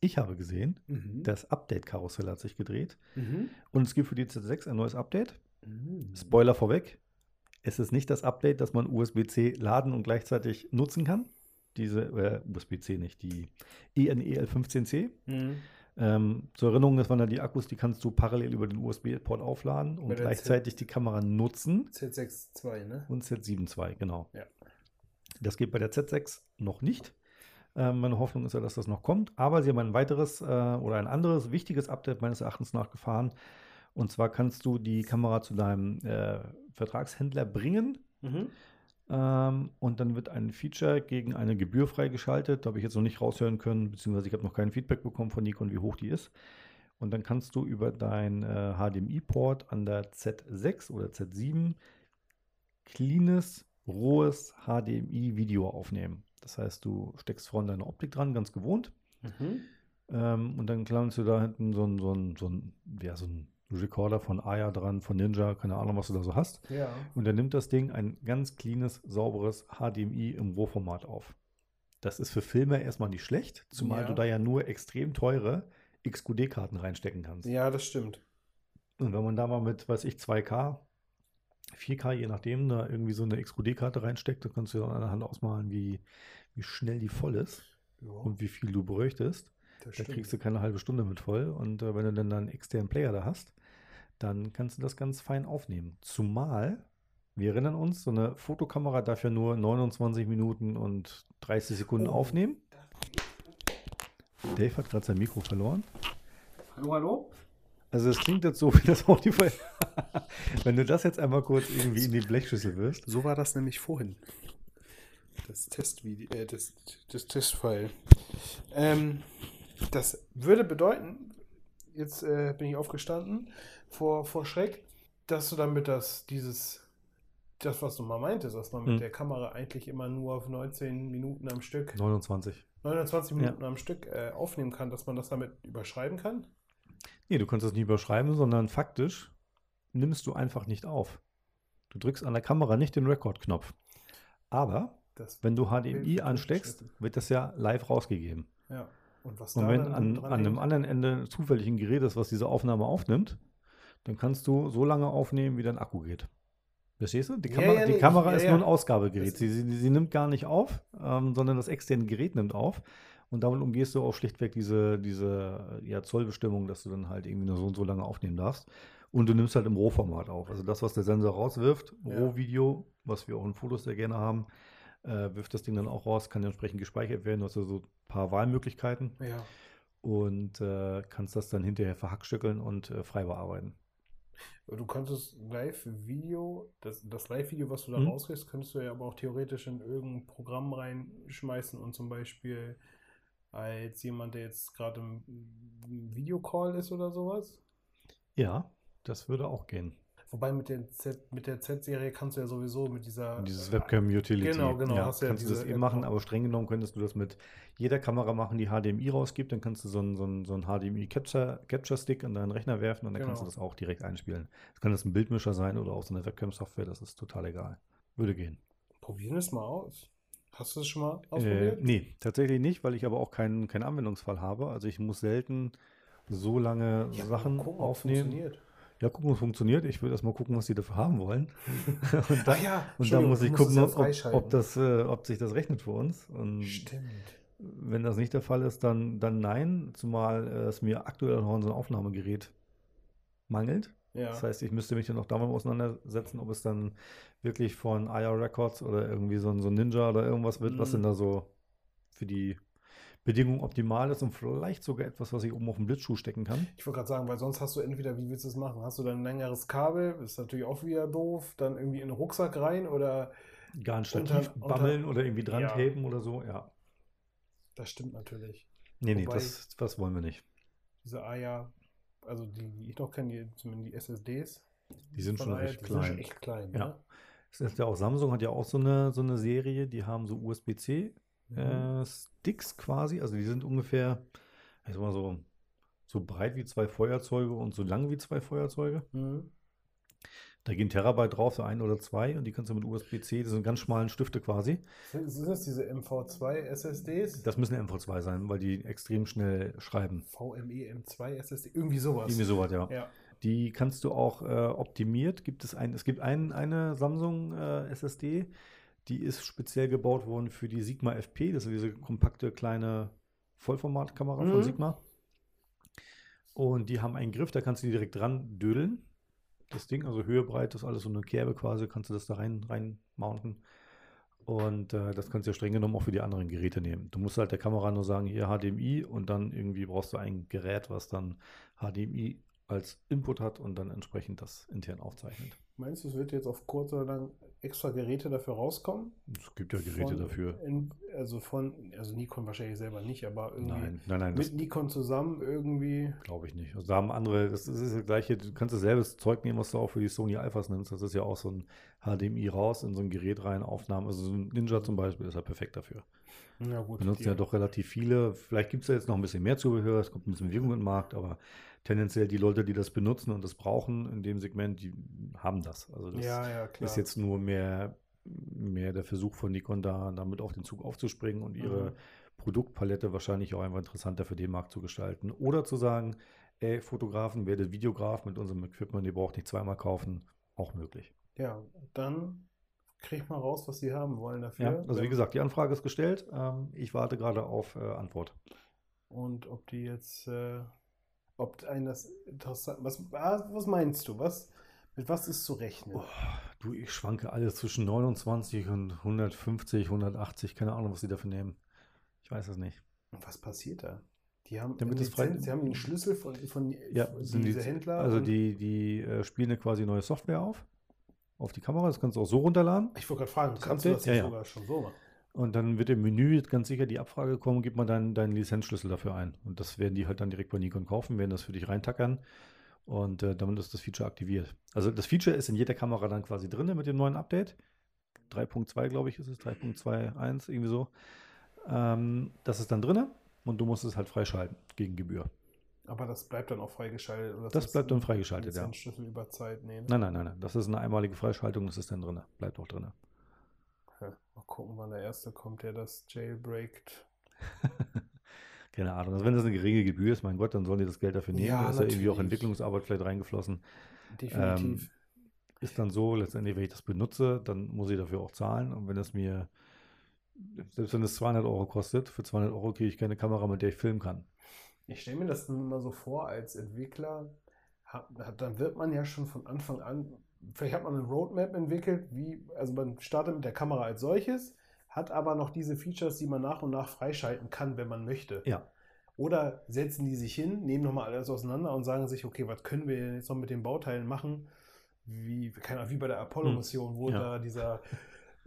Ich habe gesehen, Mhm. das Update-Karussell hat sich gedreht. Mhm. Und es gibt für die Z6 ein neues Update. Mhm. Spoiler vorweg. Es ist nicht das Update, dass man USB-C laden und gleichzeitig nutzen kann. Diese, äh, USB-C nicht, die E ENEL15C. Mhm. Ähm, zur Erinnerung, das waren ja die Akkus, die kannst du parallel über den USB-Port aufladen und gleichzeitig die Kamera nutzen. Z6 II, ne? Und Z7 II, genau. Ja. Das geht bei der Z6 noch nicht. Ähm, meine Hoffnung ist ja, dass das noch kommt. Aber sie haben ein weiteres äh, oder ein anderes wichtiges Update meines Erachtens nach gefahren. Und zwar kannst du die Kamera zu deinem äh, Vertragshändler bringen. Mhm. Ähm, und dann wird ein Feature gegen eine Gebühr freigeschaltet. Da habe ich jetzt noch nicht raushören können, beziehungsweise ich habe noch kein Feedback bekommen von Nikon, wie hoch die ist. Und dann kannst du über dein äh, HDMI-Port an der Z6 oder Z7 cleanes, rohes HDMI-Video aufnehmen. Das heißt, du steckst vorne deine Optik dran, ganz gewohnt. Mhm. Ähm, und dann klemmst du da hinten so ein, so ein, so ein, ja, so ein Recorder von Aya dran, von Ninja, keine Ahnung, was du da so hast. Ja. Und er nimmt das Ding ein ganz cleanes, sauberes HDMI im RAW-Format auf. Das ist für Filme erstmal nicht schlecht, zumal Ja. du da ja nur extrem teure XQD-Karten reinstecken kannst. Ja, das stimmt. Und wenn man da mal mit, weiß ich, 2K, 4K, je nachdem, da irgendwie so eine XQD-Karte reinsteckt, dann kannst du dann an der Hand ausmalen, wie, wie schnell die voll ist Ja, und wie viel du bräuchtest. das Da kriegst du keine halbe Stunde mit voll. Und äh, wenn du dann einen externen Player da hast, dann kannst du das ganz fein aufnehmen. Zumal, wir erinnern uns, so eine Fotokamera darf ja nur 29 Minuten und 30 Sekunden Oh. aufnehmen. Dave hat gerade sein Mikro verloren. Hallo, hallo? Also es klingt jetzt so, *laughs* wie das auch die Fall. *laughs* Wenn du das jetzt einmal kurz irgendwie in die Blechschüssel wirst. So war das nämlich vorhin. Das Testvideo, äh, das, das Testfile. Ähm, das würde bedeuten, jetzt äh, bin ich aufgestanden vor, vor Schreck, dass du damit das, dieses, das, was du mal meintest, dass man mit Hm. der Kamera eigentlich immer nur auf 19 Minuten am Stück, 29. 29 Minuten am Stück äh, aufnehmen kann, dass man das damit überschreiben kann. Nee, du kannst das nicht überschreiben, sondern faktisch nimmst du einfach nicht auf. Du drückst an der Kamera nicht den Record-Knopf. Aber Das, wenn du HDMI ansteckst, wird das ja live rausgegeben. ja. Und was Und wenn an, an einem anderen Ende zufällig ein Gerät ist, was diese Aufnahme aufnimmt, dann kannst du so lange aufnehmen, wie dein Akku geht. Verstehst du? Die Ja, Kamera, ja, die nee, Kamera ja, ist ja. nur ein Ausgabegerät. Sie, sie, sie nimmt gar nicht auf, ähm, sondern das externe Gerät nimmt auf. Und damit umgehst du auch schlichtweg diese, diese ja, Zollbestimmung, dass du dann halt irgendwie nur so und so lange aufnehmen darfst. Und du nimmst halt im Rohformat auf. Also das, was der Sensor rauswirft, Ja. Rohvideo, was wir auch in Fotos sehr gerne haben, äh, wirft das Ding dann auch raus, kann entsprechend gespeichert werden. Du hast also so ein paar Wahlmöglichkeiten Ja. und äh, kannst das dann hinterher verhackstückeln und äh, frei bearbeiten. Du könntest Live-Video, das, das Live-Video, was du da Mhm. rauskriegst, könntest du ja aber auch theoretisch in irgendein Programm reinschmeißen und zum Beispiel als jemand, der jetzt gerade im Videocall ist oder sowas. Ja, das würde auch gehen. Wobei mit der Z, mit der Z-Serie kannst du ja sowieso mit dieser Dieses äh, Webcam Utility. Genau, genau, Ja, hast ja kannst du das eben App machen, aber streng genommen könntest du das mit jeder Kamera machen, die HDMI rausgibt. Dann kannst du so einen, so einen, so einen HDMI Capture, Capture Stick an deinen Rechner werfen und dann kannst du Genau. das auch direkt einspielen. Das kann jetzt ein Bildmischer sein oder auch so eine Webcam-Software, das ist total egal. Würde gehen. Probieren es mal aus. Hast du es schon mal Äh, ausprobiert? nee, tatsächlich nicht, weil ich aber auch keinen, keinen Anwendungsfall habe. Also ich muss selten so lange Ja, Sachen gucken, aufnehmen. funktioniert. Ja, gucken, es funktioniert. Ich will erst mal gucken, was die dafür haben wollen. *laughs* *laughs* und Ach ja, Und dann muss ich gucken, ja ob, ob, das, äh, ob sich das rechnet für uns. Und Stimmt. wenn das nicht der Fall ist, dann, dann nein, zumal äh, es mir aktuell noch so ein Aufnahmegerät mangelt. Ja. Das heißt, ich müsste mich dann auch damit auseinandersetzen, ob es dann wirklich von IR Records oder irgendwie so ein, so Ninja oder irgendwas wird, was Mhm. denn da so für die Bedingungen optimal ist und vielleicht sogar etwas, was ich oben auf den Blitzschuh stecken kann. Ich wollte gerade sagen, weil sonst hast du entweder, wie willst du es machen? Hast du dann ein längeres Kabel, ist natürlich auch wieder doof, dann irgendwie in den Rucksack rein oder Gar ein Stativ Unter- unter- bammeln oder irgendwie dran Ja. tapen oder so, ja. das stimmt natürlich. Nee, nee, Wobei- das, das wollen wir nicht. Diese Aya, also die, die ich noch kenne, die, zumindest die SSDs. Die sind schon Aya, recht die sind schon klein. echt klein. Ja. Ne? Ja auch Samsung hat ja auch so eine, so eine Serie, die haben so USB-C Mhm. äh, quasi, also die sind ungefähr, ich sag mal so, so breit wie zwei Feuerzeuge und so lang wie zwei Feuerzeuge. Mhm. Da gehen Terabyte drauf, so ein oder zwei, und die kannst du mit USB-C, das sind ganz schmalen Stifte quasi. Sind, das diese MV2 SSDs? Das müssen MV2 sein, weil die extrem schnell schreiben. VME M2 SSD? Irgendwie sowas. Irgendwie sowas, ja. Ja. Die kannst du auch äh, optimiert. Gibt es ein, es gibt ein, eine Samsung äh, SSD, die ist speziell gebaut worden für die Sigma FP. Das ist diese kompakte kleine Vollformatkamera von Mhm. Sigma. Und die haben einen Griff, da kannst du die direkt dran dödeln. Das Ding, also Höhe, Breite, ist alles so eine Kerbe quasi, kannst du das da rein, rein mounten. Und äh, das kannst du ja streng genommen auch für die anderen Geräte nehmen. Du musst halt der Kamera nur sagen, hier HDMI und dann irgendwie brauchst du ein Gerät, was dann HDMI als Input hat und dann entsprechend das intern aufzeichnet. Meinst du, es wird jetzt auf kurz oder lang extra Geräte dafür rauskommen? Es gibt ja Geräte Von- dafür. In, also von, also Nikon wahrscheinlich selber nicht, aber irgendwie Nein, nein, nein, mit Nikon zusammen irgendwie. glaube ich nicht. Also da haben andere, das ist das gleiche, du kannst dasselbe Zeug nehmen, was du auch für die Sony Alphas nimmst. Das ist ja auch so ein HDMI raus in so ein Gerät rein, Aufnahmen. Also so ein Ninja zum Beispiel ist ja perfekt dafür. Na gut, Benutzen ja doch relativ viele. Vielleicht gibt es ja jetzt noch ein bisschen mehr Zubehör, es kommt ein bisschen Bewegung im Markt, aber tendenziell die Leute, die das benutzen und das brauchen in dem Segment, die haben das. Also das Ja, ja, ist jetzt nur mehr, mehr der Versuch von Nikon da, damit auf den Zug aufzuspringen und ihre Mhm. Produktpalette wahrscheinlich auch einfach interessanter für den Markt zu gestalten. Oder zu sagen, ey, Fotografen, werdet Videograf mit unserem Equipment, ihr braucht nicht zweimal kaufen, auch möglich. Ja, dann kriegt mal raus, was sie haben wollen dafür. Ja, also wie gesagt, die Anfrage ist gestellt. Ähm, ich warte gerade auf äh, Antwort. Und ob die jetzt, äh, ob ein das interessant, was, ah, was meinst du? Was, mit was ist zu rechnen? Oh, du, ich schwanke alles zwischen 29 und 150, 180, keine Ahnung, was sie dafür nehmen. Ich weiß es nicht. Und was passiert da? Die haben, Damit es frei- Lizenz, sie haben den Schlüssel von, von Ja, diese die, Händler. also die, die äh, spielen eine quasi neue Software auf, auf die Kamera. Das kannst du auch so runterladen. Ich wollte gerade fragen, Das kannst du das Ja, jetzt ja. sogar schon so machen? Und dann wird im Menü ganz sicher die Abfrage kommen, gib mal deinen, deinen Lizenzschlüssel dafür ein. Und das werden die halt dann direkt bei Nikon kaufen, werden das für dich reintackern. Und äh, damit ist das Feature aktiviert. Also das Feature ist in jeder Kamera dann quasi drin mit dem neuen Update. 3.2, glaube ich, ist es, 3.21, irgendwie so. Ähm, das ist dann drin und du musst es halt freischalten gegen Gebühr. Aber das bleibt dann auch freigeschaltet. Oder Das bleibt dann freigeschaltet, ja. Lizenzschlüssel über Zeit nehmen. Nein, nein, nein, nein. Das ist eine einmalige Freischaltung, das ist dann drin. Bleibt auch drin. Ja, mal gucken, wann der erste kommt, der das jailbreakt. *laughs* Keine Ahnung. Also wenn das eine geringe Gebühr ist, mein Gott, dann sollen die das Geld dafür nehmen. Ja, da ist ja irgendwie auch natürlich. Entwicklungsarbeit vielleicht reingeflossen. Definitiv. Ähm, Ist dann so, letztendlich, wenn ich das benutze, dann muss ich dafür auch zahlen. Und wenn es mir, selbst wenn es 200 Euro kostet, für 200 Euro kriege ich keine Kamera, mit der ich filmen kann. Ich stelle mir das nun mal so vor, als Entwickler, hat, hat, dann wird man ja schon von Anfang an, vielleicht hat man eine Roadmap entwickelt, wie, also man startet mit der Kamera als solches, hat aber noch diese Features, die man nach und nach freischalten kann, wenn man möchte. Ja, Oder setzen die sich hin, nehmen nochmal alles auseinander und sagen sich, okay, was können wir jetzt noch mit den Bauteilen machen? Wie, keine Ahnung, wie bei der Apollo-Mission, wo. Ja. da dieser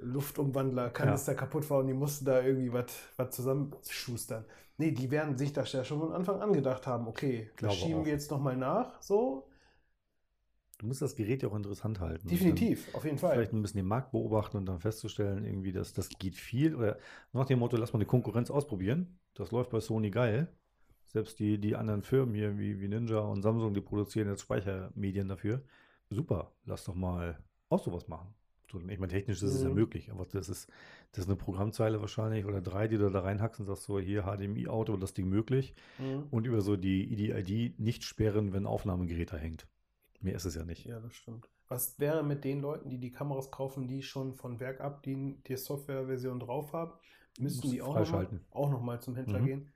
Luftumwandler Kanister kaputt war und die mussten da irgendwie was zusammenschustern. Nee, die werden sich das ja schon von Anfang an gedacht haben, okay, das schieben auch. wir jetzt nochmal nach, so. du musst das Gerät ja auch interessant halten. Definitiv, auf jeden Fall. vielleicht ein bisschen den Markt beobachten und dann festzustellen, irgendwie, dass das geht viel. Oder nach dem Motto, lass mal eine Konkurrenz ausprobieren. Das läuft bei Sony geil. Selbst die, die anderen Firmen hier wie, wie Ninja und Samsung, die produzieren jetzt Speichermedien dafür. Super, lass doch mal auch sowas machen. So, ich meine, technisch ist es ja Mhm. möglich, aber das ist, das ist eine Programmzeile wahrscheinlich oder drei, die du da reinhackst und sagst so, hier HDMI-Auto, das Ding möglich. Mhm. Und über so die EDID nicht sperren, wenn Aufnahmegerät da hängt. Mehr ist es ja nicht. Ja, das stimmt. Was wäre mit den Leuten, die die Kameras kaufen, die schon von Werk ab die, die Softwareversion drauf haben? Müssten die auch nochmal noch mal zum Händler Mhm. gehen?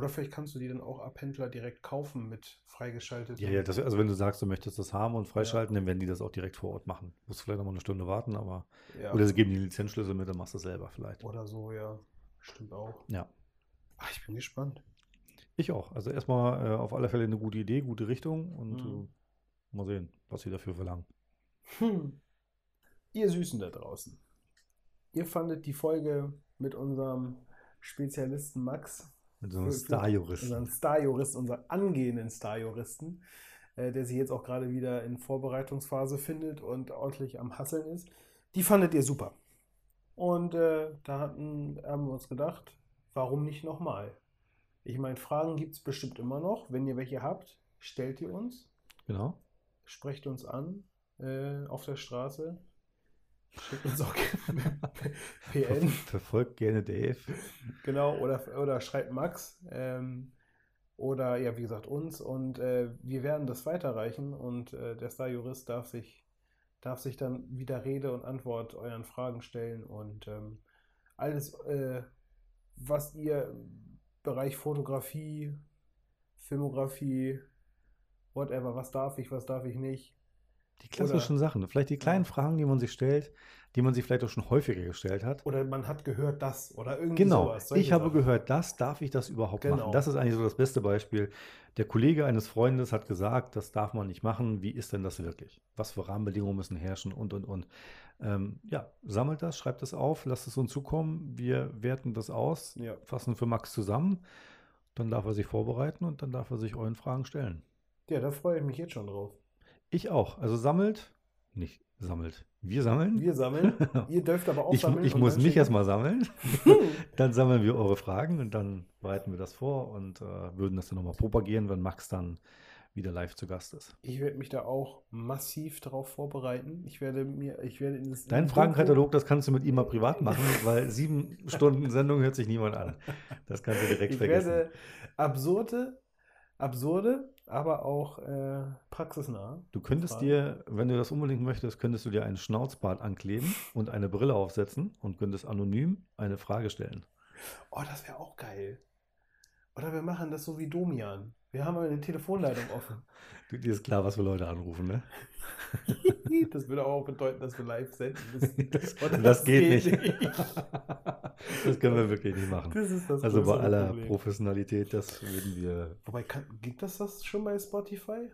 Oder vielleicht kannst du die dann auch ab Händler direkt kaufen mit freigeschalteten. Ja, ja, das, also wenn du sagst, du möchtest das haben und freischalten, dann werden die das auch direkt vor Ort machen. Musst vielleicht noch mal eine Stunde warten, aber. Ja. Oder sie geben die Lizenzschlüssel mit, dann machst du es selber vielleicht. Oder so, ja. Stimmt auch. Ja. Ach, ich bin gespannt. Ich auch. Also erstmal äh, auf alle Fälle eine gute Idee, gute Richtung und Mhm. äh, mal sehen, was sie dafür verlangen. Hm. Ihr Süßen da draußen. Ihr fandet die Folge mit unserem Spezialisten Max Mit so für Star-Juristen. unseren Starjuristen, unseren angehenden Starjuristen, äh, der sich jetzt auch gerade wieder in Vorbereitungsphase findet und ordentlich am Hasseln ist. Die fandet ihr super. Und äh, da hatten, haben wir uns gedacht, warum nicht nochmal? Ich meine, Fragen gibt es bestimmt immer noch. Wenn ihr welche habt, stellt ihr uns, Genau. sprecht uns an äh, auf der Straße. Schickt uns *laughs* auch PN. Verfolgt gerne Dave. Genau, oder, oder schreibt Max. Ähm, oder ja, wie gesagt, uns. Und äh, wir werden das weiterreichen und äh, der Star-Jurist darf sich, darf sich dann wieder Rede und Antwort euren Fragen stellen und ähm, alles, äh, was ihr im Bereich Fotografie, Filmografie, whatever, was darf ich, was darf ich nicht. Die klassischen Sachen. Vielleicht die kleinen Ja. Fragen, die man sich stellt, die man sich vielleicht auch schon häufiger gestellt hat. Oder man hat gehört das oder irgendwie Genau, sowas. solche ich habe Sachen. gehört, das darf ich das überhaupt Genau. machen. Das ist eigentlich so das beste Beispiel. Der Kollege eines Freundes hat gesagt, das darf man nicht machen. Wie ist denn das wirklich? Was für Rahmenbedingungen müssen herrschen und und und. Ähm, ja, sammelt das, schreibt es auf, lasst es uns zukommen. Wir werten das aus, Ja. fassen für Max zusammen. Dann darf er sich vorbereiten und dann darf er sich euren Fragen stellen. ja, da freue ich mich jetzt schon drauf. Ich auch. Also sammelt, nicht sammelt. Wir sammeln? Wir sammeln. *laughs* Ihr dürft aber auch Ich, sammeln. ich muss mich erstmal sammeln. *laughs* dann sammeln wir eure Fragen und dann bereiten wir das vor und äh, würden das dann nochmal propagieren, wenn Max dann wieder live zu Gast ist. Ich werde mich da auch massiv darauf vorbereiten. Ich werde mir, ich werde in das Deinen in Fragenkatalog, das kannst du mit ihm mal privat machen, *laughs* weil sieben Stunden Sendung hört sich niemand an. Das kannst du direkt Ich vergessen. werde absurde, absurde, aber auch äh, praxisnah. Du könntest Fragen. dir, wenn du das unbedingt möchtest, könntest du dir einen Schnauzbart ankleben *laughs* und eine Brille aufsetzen und könntest anonym eine Frage stellen. Oh, das wäre auch geil. Oder wir machen das so wie Domian. Wir haben eine Telefonleitung offen. Du, *laughs* dir ist klar, was wir Leute anrufen, ne? *laughs* das würde auch bedeuten, dass wir live senden müssen. *laughs* Das, Oder das geht, nicht. das können wir wirklich nicht machen. Das ist das Also bei aller Problem. Professionalität, das würden wir. Wobei, kann, gibt das das schon bei Spotify?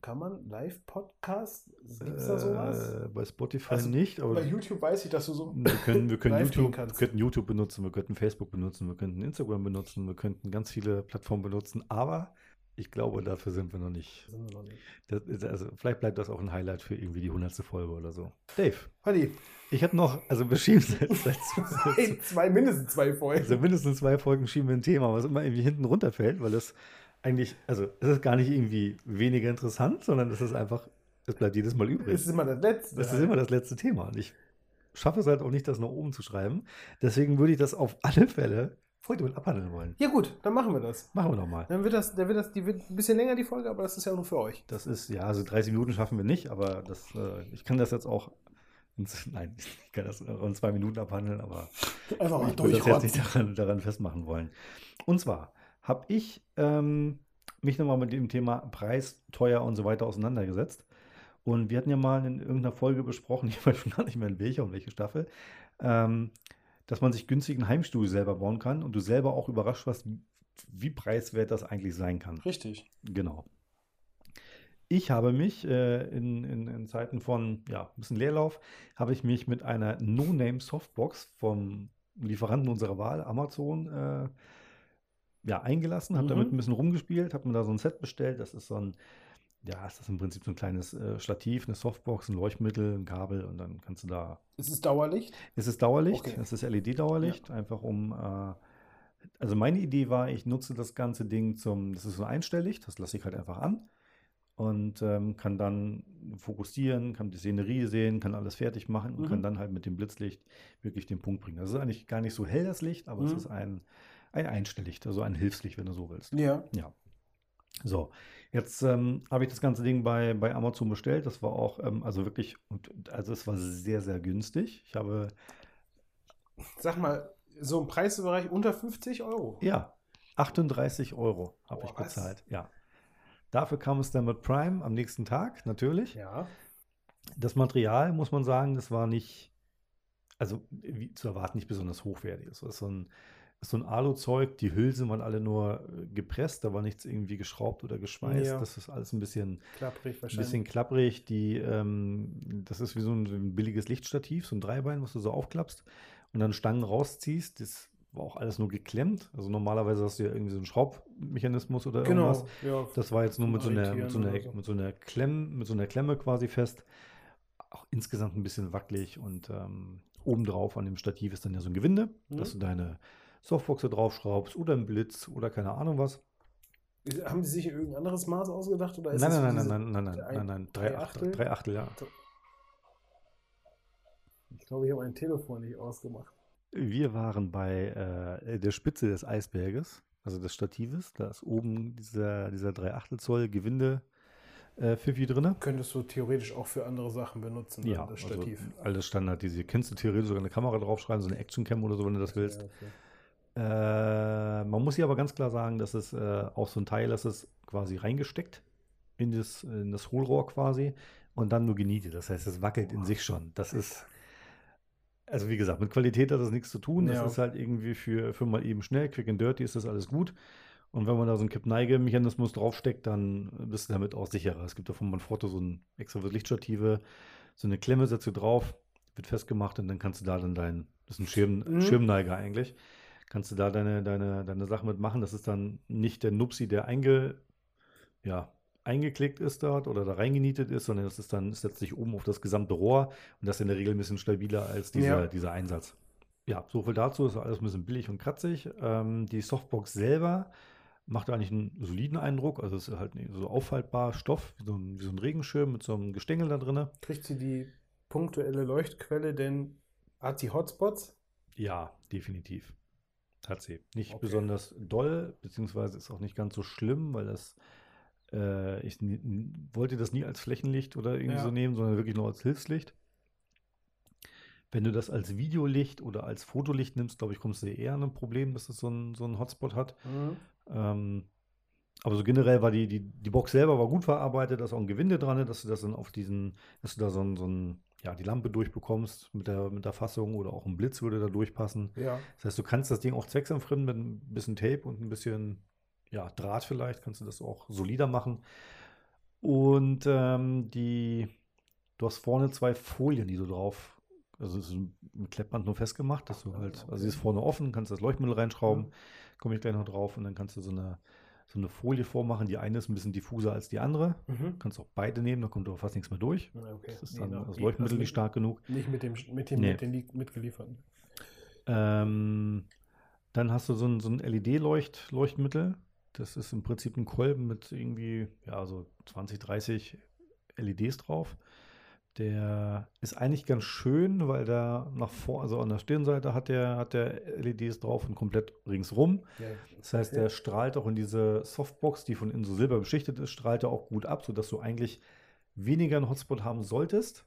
Kann man Live-Podcast? Gibt es da sowas? Äh, bei Spotify Also, nicht, aber Bei YouTube weiß ich, dass du so. *laughs* wir können, wir können *laughs* YouTube, wir könnten YouTube benutzen, wir könnten Facebook benutzen, wir könnten Instagram benutzen, wir könnten ganz viele Plattformen benutzen, aber ich glaube, dafür sind wir noch nicht. Sind wir noch nicht. Das ist, also vielleicht bleibt das auch ein Highlight für irgendwie die hundertste Folge oder so. Dave, Paddy, ich habe noch, also wir schieben *laughs* seit, seit, zwei, mindestens zwei Folgen. also mindestens zwei Folgen schieben wir ein Thema, was immer irgendwie hinten runterfällt, weil es eigentlich, also es ist gar nicht irgendwie weniger interessant, sondern es ist einfach, es bleibt jedes Mal übrig. Das ist immer das Letzte. Das ist immer das letzte Thema. Und ich schaffe es halt auch nicht, das nach oben zu schreiben. Deswegen würde ich das auf *laughs* alle Fälle heute mit abhandeln wollen. Ja, gut, dann machen wir das. Machen wir doch mal. Dann wird das, dann wird das die wird ein bisschen länger, die Folge, aber das ist ja nur für euch. Das ist, ja, also 30 Minuten schaffen wir nicht, aber das, äh, ich kann das jetzt auch, in, *laughs* nein, ich kann das in zwei Minuten abhandeln, aber Einfach mal ich würde das jetzt nicht daran, daran festmachen wollen. Und zwar habe ich ähm, mich nochmal mit dem Thema Preis, teuer und so weiter auseinandergesetzt. Und wir hatten ja mal in irgendeiner Folge besprochen, *laughs* ich weiß schon gar nicht mehr in welcher und welche Staffel, ähm, dass man sich günstig ein Heimstudio selber bauen kann und du selber auch überrascht warst, wie preiswert das eigentlich sein kann. Richtig. Genau. Ich habe mich äh, in, in, in Zeiten von ja, ein bisschen Leerlauf, habe ich mich mit einer No-Name-Softbox vom Lieferanten unserer Wahl, Amazon, äh, ja, eingelassen, habe Mhm. damit ein bisschen rumgespielt, habe mir da so ein Set bestellt. Das ist so ein, ja, ist das im Prinzip so ein kleines äh, Stativ, eine Softbox, ein Leuchtmittel, ein Kabel und dann kannst du da Es ist Dauerlicht. es ist Dauerlicht, Okay. es ist LED-Dauerlicht, einfach um, äh, also meine Idee war, ich nutze das ganze Ding zum, das ist so einstellig, das lasse ich halt einfach an und ähm, kann dann fokussieren, kann die Szenerie sehen, kann alles fertig machen und Mhm. kann dann halt mit dem Blitzlicht wirklich den Punkt bringen. Das ist eigentlich gar nicht so hell, das Licht, aber es Mhm. ist ein, ein Einstelllicht, also ein Hilfslicht, wenn du so willst. Ja. Ja. So, jetzt ähm, habe ich das ganze Ding bei, bei Amazon bestellt. Das war auch, ähm, also wirklich, also es war sehr, sehr günstig. Ich habe, Sag mal, so im Preisbereich unter 50 Euro. ja, 38 Euro habe ich was? bezahlt. Ja. Dafür kam es dann mit Prime am nächsten Tag, natürlich. Ja. Das Material, muss man sagen, das war nicht, also wie zu erwarten, nicht besonders hochwertig. Das ist so ein, so ein Alu-Zeug, die Hülsen waren alle nur äh, gepresst, da war nichts irgendwie geschraubt oder geschweißt. Ja. Das ist alles ein bisschen Klapprig Ein wahrscheinlich. bisschen klapprig. Die, ähm, das ist wie so ein, so ein billiges Lichtstativ, so ein Dreibein, was du so aufklappst und dann Stangen rausziehst. Das war auch alles nur geklemmt. Also normalerweise hast du ja irgendwie so einen Schraubmechanismus oder genau. irgendwas. Ja. Das war jetzt nur mit so, einer, mit, so einer, so. mit, so einer Klemm, mit so einer Klemme quasi fest. Auch insgesamt ein bisschen wackelig und ähm, obendrauf an dem Stativ ist dann ja so ein Gewinde, dass Mhm. du deine Softboxe draufschraubst oder einen Blitz oder keine Ahnung was. Haben die sich irgendein anderes Maß ausgedacht? Oder ist Nein, das nein, nein, diese- nein, nein, nein, ein- nein, nein, drei Achtel, drei Achtel, ja. Ich glaube, ich habe mein Telefon nicht ausgemacht. Wir waren bei äh, der Spitze des Eisberges, also des Statives. Da ist oben dieser, dieser 3 Achtel Zoll Gewinde äh, Pfiffi drin. Könntest du theoretisch auch für andere Sachen benutzen, Ja, das also Stativ. alles standardisiert. Kannst du theoretisch sogar eine Kamera draufschreiben, so eine Actioncam oder so, wenn du das willst. Ja, okay. Äh, man muss hier aber ganz klar sagen, dass es äh, auch so ein Teil, das ist quasi reingesteckt in das, in das Hohlrohr quasi und dann nur genietet. Das heißt, es wackelt in sich schon. Das ist, also wie gesagt, mit Qualität hat das nichts zu tun. Das Ja. ist halt irgendwie für, für mal eben schnell, quick and dirty ist das alles gut. Und wenn man da so einen Kippneigemechanismus draufsteckt, dann bist du damit auch sicherer. Es gibt da von Manfrotto so ein extra für Lichtstative, so eine Klemme setzt du drauf, wird festgemacht und dann kannst du da dann dein, das ist ein Schirm, Mhm. Schirmneiger eigentlich, kannst du da deine, deine, deine Sachen mitmachen. Das ist dann nicht der Nupsi, der einge, ja, eingeklickt ist dort oder da reingenietet ist, sondern das ist dann, setzt sich oben auf das gesamte Rohr und das ist in der Regel ein bisschen stabiler als dieser, Ja. dieser Einsatz. Ja, so viel dazu, ist alles ein bisschen billig und kratzig. Ähm, die Softbox selber macht eigentlich einen soliden Eindruck, also es ist halt so auffaltbar Stoff, wie so ein, wie so ein Regenschirm mit so einem Gestänge da drin. Kriegt sie die punktuelle Leuchtquelle, denn hat sie Hotspots? Ja, definitiv. Hat sie. Nicht Okay. besonders doll, beziehungsweise ist auch nicht ganz so schlimm, weil das, äh, ich wollte das nie als Flächenlicht oder irgendwie Ja. so nehmen, sondern wirklich nur als Hilfslicht. Wenn du das als Videolicht oder als Fotolicht nimmst, glaube ich, kommst du eher an ein Problem, dass es so ein, so ein Hotspot hat. Mhm. Ähm, aber so generell war die, die, die Box selber war gut verarbeitet, da ist auch ein Gewinde dran, dass du das dann auf diesen, dass du da so ein, so ein ja, die Lampe durchbekommst mit der, mit der Fassung oder auch ein Blitz würde da durchpassen. Ja. Das heißt, du kannst das Ding auch zwecksentfremden mit ein bisschen Tape und ein bisschen ja, Draht vielleicht, kannst du das auch solider machen. Und ähm, die, du hast vorne zwei Folien, die du drauf, also es ist mit Klettband nur festgemacht, dass du halt, okay. also sie ist vorne offen, kannst das Leuchtmittel reinschrauben, Mhm. komme ich gleich noch drauf und dann kannst du so eine, so eine Folie vormachen. Die eine ist ein bisschen diffuser als die andere. Mhm. Kannst auch beide nehmen, da kommt aber fast nichts mehr durch. Okay. Das ist Nee, dann noch- das die- Leuchtmittel also nicht stark genug. Nicht mit dem, mit dem, Nee. mit den li- mitgelieferten. Ähm, dann hast du so ein, so ein LED-Leuchtmittel. Das ist im Prinzip ein Kolben mit irgendwie, ja, so 20, 30 LEDs drauf. Der ist eigentlich ganz schön, weil der nach vor, also an der Stirnseite hat der, hat der LEDs drauf und komplett ringsrum. Ja. Das heißt, der strahlt auch in diese Softbox, die von innen so silber beschichtet ist, strahlt er auch gut ab, sodass du eigentlich weniger einen Hotspot haben solltest.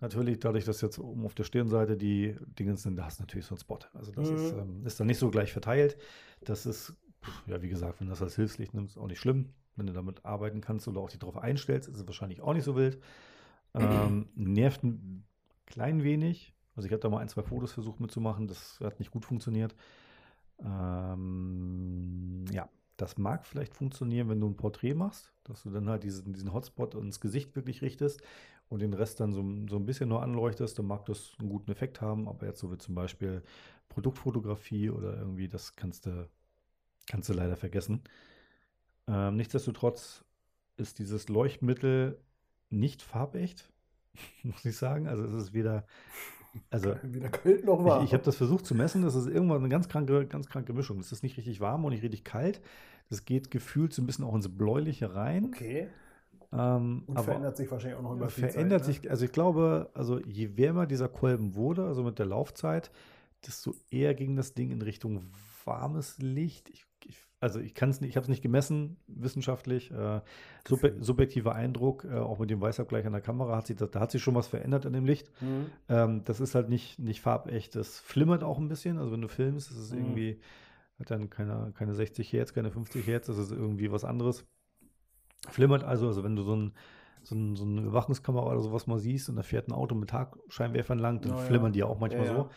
Natürlich, dadurch, dass jetzt oben auf der Stirnseite die Dinge sind, da hast du natürlich so einen Spot. Also das Mhm. ist, ähm, ist dann nicht so gleich verteilt. Das ist, ja, wie gesagt, wenn du das als Hilfslicht nimmst, auch nicht schlimm. Wenn du damit arbeiten kannst oder auch dich darauf einstellst, ist es wahrscheinlich auch nicht so wild. Ähm, *clears throat* nervt ein klein wenig. Also ich habe da mal ein, zwei Fotos versucht mitzumachen, das hat nicht gut funktioniert. Ähm, ja, das mag vielleicht funktionieren, wenn du ein Porträt machst, dass du dann halt diesen, diesen Hotspot ins Gesicht wirklich richtest und den Rest dann so, so ein bisschen nur anleuchtest, dann mag das einen guten Effekt haben, aber jetzt so wie zum Beispiel Produktfotografie oder irgendwie, das kannst du, kannst du leider vergessen. Ähm, nichtsdestotrotz ist dieses Leuchtmittel nicht farbecht, *laughs* muss ich sagen. Also es ist weder, also Weder kalt noch warm. ich, ich habe das versucht zu messen. Das ist irgendwann eine ganz kranke, ganz kranke Mischung. Es ist nicht richtig warm und nicht richtig kalt. Das geht gefühlt so ein bisschen auch ins Bläuliche rein. Okay. Ähm, Und verändert sich wahrscheinlich auch noch über viel verändert Zeit, ne? sich, also ich glaube, also je wärmer dieser Kolben wurde, also mit der Laufzeit, desto eher ging das Ding in Richtung warmes Licht. Ich, ich, also ich kann es nicht, ich habe es nicht gemessen, wissenschaftlich. Äh, sub, subjektiver Eindruck, äh, auch mit dem Weißabgleich an der Kamera, hat sich, das, da hat sich schon was verändert an dem Licht. Mhm. Ähm, das ist halt nicht, nicht farbecht. Das flimmert auch ein bisschen. Also wenn du filmst, ist es Mhm. irgendwie, hat dann keine, keine 60 Hertz, keine 50 Hertz, das ist irgendwie was anderes. Flimmert also, also wenn du so, ein, so, ein, so eine Überwachungskamera oder sowas mal siehst und da fährt ein Auto mit Tagscheinwerfern lang, dann Oh ja. flimmern die ja auch manchmal Ja, ja.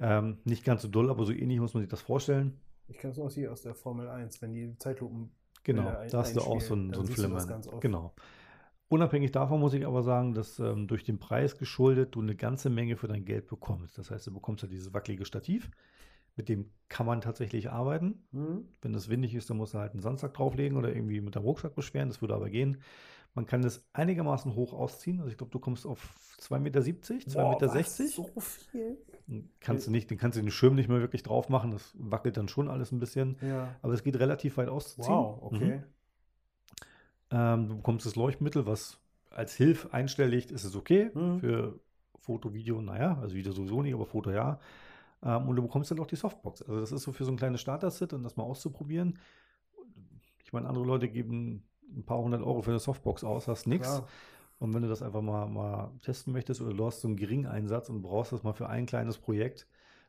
Ähm, nicht ganz so doll, aber so ähnlich muss man sich das vorstellen. Ich kenne es noch hier aus der Formel 1, wenn die Zeitlupen. Genau, ein- da hast du auch so ein, so ein das Flimmern. Genau. Unabhängig davon muss ich aber sagen, dass ähm, durch den Preis geschuldet du eine ganze Menge für dein Geld bekommst. Das heißt, du bekommst ja dieses wackelige Stativ, mit dem kann man tatsächlich arbeiten. Mhm. Wenn es windig ist, dann musst du halt einen Sandsack drauflegen oder irgendwie mit deinem Rucksack beschweren. Das würde aber gehen. Man kann das einigermaßen hoch ausziehen. Also ich glaube, du kommst auf 2,70 Meter, 2,60 Boah, Meter. was? So viel? Kannst du nicht, den kannst du den Schirm nicht mehr wirklich drauf machen. Das wackelt dann schon alles ein bisschen. Ja. Aber es geht relativ weit auszuziehen. Wow, okay. Mhm. Ähm, du bekommst das Leuchtmittel, was als Hilf einstelligt ist es okay. Mhm. Für Foto, Video, naja, also Video sowieso nicht, aber Foto ja. Ähm, und du bekommst dann auch die Softbox. Also das ist so für so ein kleines Starter-Sit und das mal auszuprobieren. Ich meine, andere Leute geben ein paar hundert Euro für eine Softbox aus, hast nichts. Und wenn du das einfach mal, mal testen möchtest oder du hast so einen geringen Einsatz und brauchst das mal für ein kleines Projekt,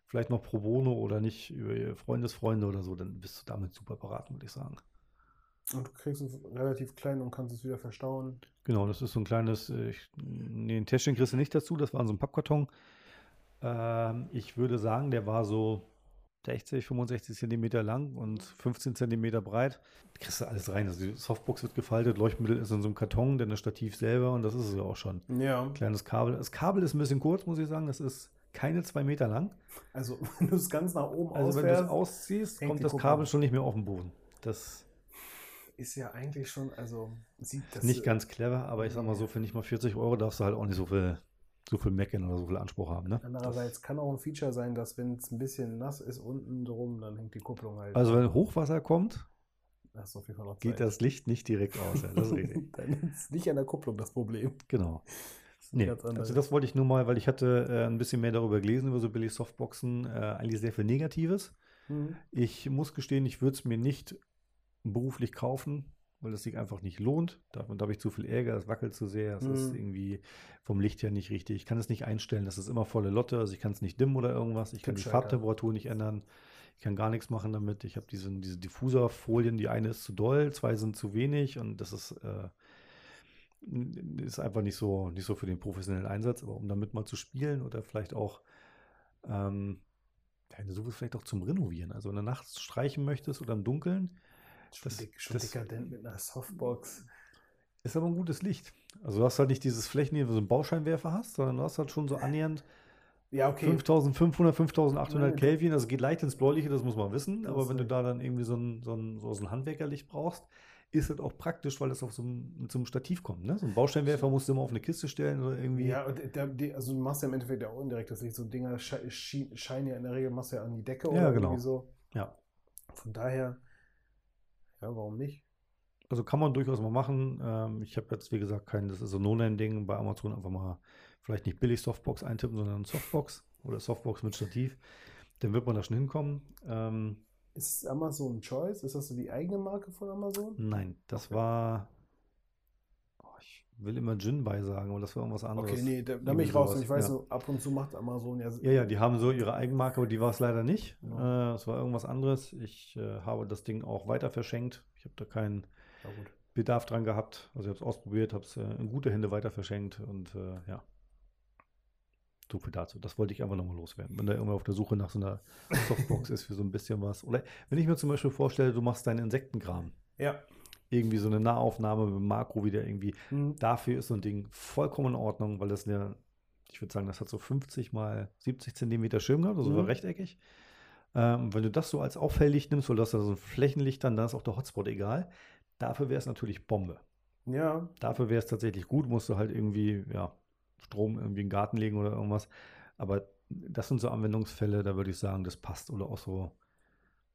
vielleicht noch pro bono oder nicht über Freundesfreunde oder so, dann bist du damit super beraten, würde ich sagen. Und du kriegst es relativ klein und kannst es wieder verstauen. Genau, das ist so ein kleines, äh, ich, nee, ein Täschchen kriegst du nicht dazu, das war in so ein Pappkarton. Ähm, ich würde sagen, der war so 60, 65 Zentimeter lang und 15 Zentimeter breit. Da kriegst du alles rein. Also die Softbox wird gefaltet, Leuchtmittel ist in so einem Karton, dann das Stativ selber und das ist es ja auch schon. Ja. Kleines Kabel. Das Kabel ist ein bisschen kurz, muss ich sagen. Das ist keine zwei Meter lang. Also, *laughs* wenn du es ganz nach oben Also wenn du es ausziehst, kommt das Kabel ab. schon nicht mehr auf den Boden. Das, ist ja eigentlich schon, also sieht das Nicht ganz clever, aber ich sag mal so, für nicht mal 40 Euro darfst du halt auch nicht so viel, so viel meckern oder so viel Anspruch haben. Ne? Andererseits kann auch ein Feature sein, dass wenn es ein bisschen nass ist unten drum, dann hängt die Kupplung halt. Also wenn Hochwasser kommt, das geht das Licht nicht direkt aus. Ja, das ist richtig. *laughs* dann ist nicht an der Kupplung das Problem. Genau. Das Nee, also das wollte ich nur mal, weil ich hatte äh, ein bisschen mehr darüber gelesen, über so Billy Softboxen, äh, eigentlich sehr viel Negatives. Mhm. Ich muss gestehen, ich würde es mir nicht beruflich kaufen, weil es sich einfach nicht lohnt. Da, da habe ich zu viel Ärger, es wackelt zu sehr, es ist Mhm. irgendwie vom Licht her nicht richtig. Ich kann es nicht einstellen, das ist immer volle Lotte, also ich kann es nicht dimmen oder irgendwas. Ich kann die. Farbtemperatur nicht ändern. Ich kann gar nichts machen damit. Ich habe diese, diese Diffuserfolien, die eine ist zu doll, zwei sind zu wenig und das ist, äh, ist einfach nicht so, nicht so für den professionellen Einsatz, aber um damit mal zu spielen oder vielleicht auch ähm, du suchst vielleicht auch zum Renovieren. Also wenn du nachts streichen möchtest oder im Dunkeln, Schon, das- dick, schon das- dekadent mit einer Softbox. *laughs* ist aber ein gutes Licht. Also du hast halt nicht dieses Flächen, wo du so einen Bauscheinwerfer hast, sondern du hast halt schon so annähernd Ja, okay. 5500, 5800 Nein, Kelvin. Also geht leicht ins Bläuliche, das muss man wissen. Das Aber wenn du da dann irgendwie so ein, so ein, so ein Handwerkerlicht brauchst, ist das auch praktisch, weil das auf so einem, so einem Stativ kommt. Ne? So ein Bauscheinwerfer musst du immer auf eine Kiste stellen oder irgendwie. Ja, und der, die, also du machst ja im Endeffekt ja auch indirekt das Licht. So Dinger scheinen ja in der Regel machst du ja an die Decke Ja, oder genau. irgendwie so. Ja. Von daher, ja, warum nicht? Also kann man durchaus mal machen. Ähm, ich habe jetzt, wie gesagt, kein, das ist so ein No-Name-Ding bei Amazon einfach mal vielleicht nicht billig Softbox eintippen, sondern Softbox oder Softbox mit Stativ. Dann wird man da schon hinkommen. Ähm, Ist Amazon Choice? Ist das so die eigene Marke von Amazon? nein, das Okay. war. Will immer Jinbei sagen, aber das war irgendwas anderes. Okay, nee, da, da bin ich raus. Und ich weiß ja. nur, ab und zu macht Amazon ja. Ja, ja, die haben so ihre Eigenmarke, aber die war es leider nicht. Ja. Äh, Es war irgendwas anderes. Ich äh, habe das Ding auch weiter verschenkt. Ich habe da keinen Ja. Bedarf dran gehabt. Also ich habe es ausprobiert, habe es äh, in gute Hände weiter verschenkt und äh, ja. So viel dazu. Das wollte ich einfach nochmal loswerden. Wenn da irgendwer auf der Suche nach so einer *laughs* Softbox ist für so ein bisschen was. Oder wenn ich mir zum Beispiel vorstelle, du machst deinen Insektenkram. Ja. Irgendwie so eine Nahaufnahme mit Makro wieder irgendwie. Hm. Dafür ist so ein Ding vollkommen in Ordnung, weil das eine, ich würde sagen, das hat so 50 mal 70 Zentimeter Schirm gehabt, also Mhm. war rechteckig. Ähm, wenn du das so als Auffällicht nimmst, weil du hast da so ein Flächenlicht, dann, dann ist auch der Hotspot egal. Dafür wäre es natürlich Bombe. Ja, Dafür wäre es tatsächlich gut, musst du halt irgendwie, ja, Strom irgendwie in den Garten legen oder irgendwas. Aber das sind so Anwendungsfälle, da würde ich sagen, das passt. Oder auch so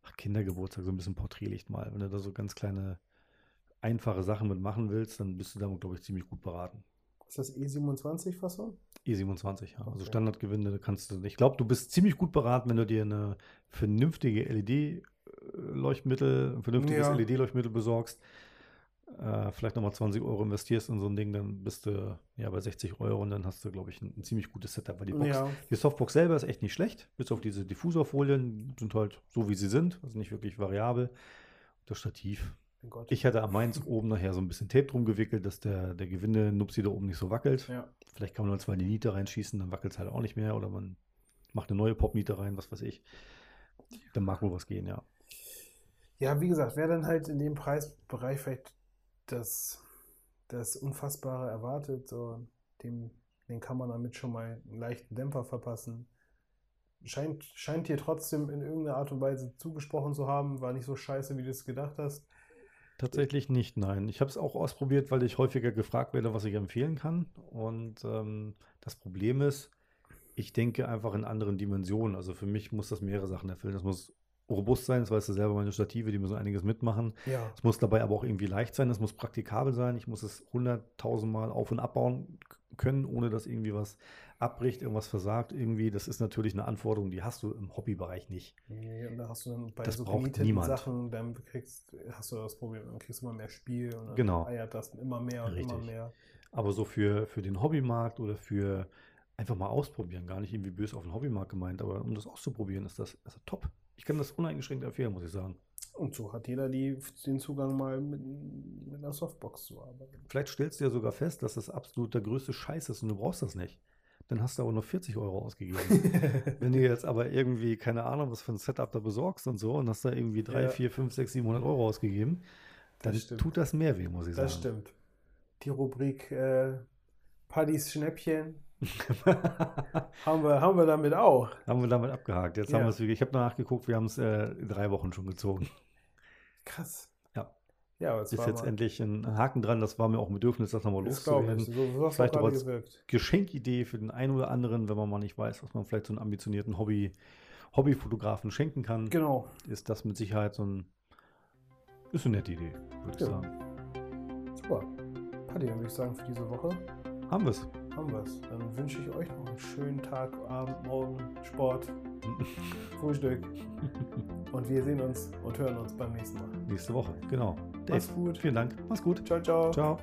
ach, Kindergeburtstag, so ein bisschen Porträtlicht mal. Wenn du da so ganz kleine, einfache Sachen mit willst, dann bist du damit, glaube ich, ziemlich gut beraten. ist das E27-Fassung? E27, ja. Also Okay. Standardgewinde, da kannst du, ich glaube, du bist ziemlich gut beraten, wenn du dir eine vernünftige LED-Leuchtmittel, ein vernünftiges Ja. LED-Leuchtmittel besorgst, äh, vielleicht nochmal 20 Euro investierst in so ein Ding, dann bist du ja bei 60 Euro und dann hast du, glaube ich, ein, ein ziemlich gutes Setup, weil die Box, Ja. die Softbox selber ist echt nicht schlecht, bis auf diese Diffuserfolien, sind halt so, wie sie sind, also nicht wirklich variabel. Das Stativ, Mein Gott. ich hatte am meins oben nachher so ein bisschen Tape drum gewickelt, dass der, der Gewinde-Nupsi da oben nicht so wackelt. ja. Vielleicht kann man nur zwei die Niete reinschießen, dann wackelt es halt auch nicht mehr. Oder man macht eine neue Popniete rein, was weiß ich. Dann mag wohl was gehen, ja. ja, wie gesagt, wer dann halt in dem Preisbereich vielleicht das, das Unfassbare erwartet, so, dem, den kann man damit schon mal einen leichten Dämpfer verpassen. Scheint, scheint dir trotzdem in irgendeiner Art und Weise zugesprochen zu haben, war nicht so scheiße, wie du es gedacht hast. Tatsächlich nicht, nein. Ich habe es auch ausprobiert, weil ich häufiger gefragt werde, was ich empfehlen kann. Und ähm, das Problem ist, ich denke einfach in anderen Dimensionen. Also für mich muss das mehrere Sachen erfüllen. Das muss robust sein, das weißt du selber, meine Stative, die müssen einiges mitmachen. Ja. Es muss dabei aber auch irgendwie leicht sein, es muss praktikabel sein. Ich muss es hunderttausendmal auf- und abbauen können, ohne dass irgendwie was abbricht, irgendwas versagt. Irgendwie, das ist natürlich eine Anforderung, die hast du im Hobbybereich nicht. Nee, und da hast du dann bei Das so braucht niemand. Sachen, dann kriegst, hast du das Problem, dann kriegst du immer mehr Spiel und dann Genau. eiert das immer mehr und immer Richtig. mehr. Aber so für, für den Hobbymarkt oder für einfach mal ausprobieren, gar nicht irgendwie böse auf den Hobbymarkt gemeint, aber um das auszuprobieren, ist das also top. Ich kann das uneingeschränkt empfehlen, muss ich sagen. Und so hat jeder die, den Zugang mal mit, mit einer Softbox zu arbeiten. Vielleicht stellst du ja sogar fest, dass das absolut der größte Scheiß ist und du brauchst das nicht. Dann hast du aber nur 40 Euro ausgegeben. *laughs* Wenn du jetzt aber irgendwie, keine Ahnung, was für ein Setup da besorgst und so und hast da irgendwie 3, Ja. 4, 5, 6, 700 Euro ausgegeben, dann Das tut das mehr weh, muss ich Das sagen. stimmt. Die Rubrik äh, Paddys Schnäppchen *laughs* haben wir, haben wir damit auch. haben wir damit abgehakt. Jetzt Ja. haben wir es wirklich, ich habe nachgeguckt, wir haben es äh, drei Wochen schon gezogen. Krass. Ja. Ja, ist war jetzt mal- endlich ein Haken dran. Das war mir auch ein Bedürfnis, das nochmal ich. loszuwerden. So, Vielleicht auch als gewirkt. Geschenkidee für den einen oder anderen, wenn man mal nicht weiß, was man vielleicht so einen ambitionierten Hobby, Hobbyfotografen schenken kann, Genau. ist das mit Sicherheit so ein, ist eine nette Idee, würde ich Ja. sagen. Super. Dann würde ich sagen, für diese Woche Haben wir es. Haben wir es. Dann wünsche ich euch noch einen schönen Tag, Abend, Morgen, Sport, *laughs* Frühstück. Und wir sehen uns und hören uns beim nächsten Mal. Nächste Woche, genau. Mach's gut. Vielen Dank. Mach's gut. Ciao, ciao. Ciao.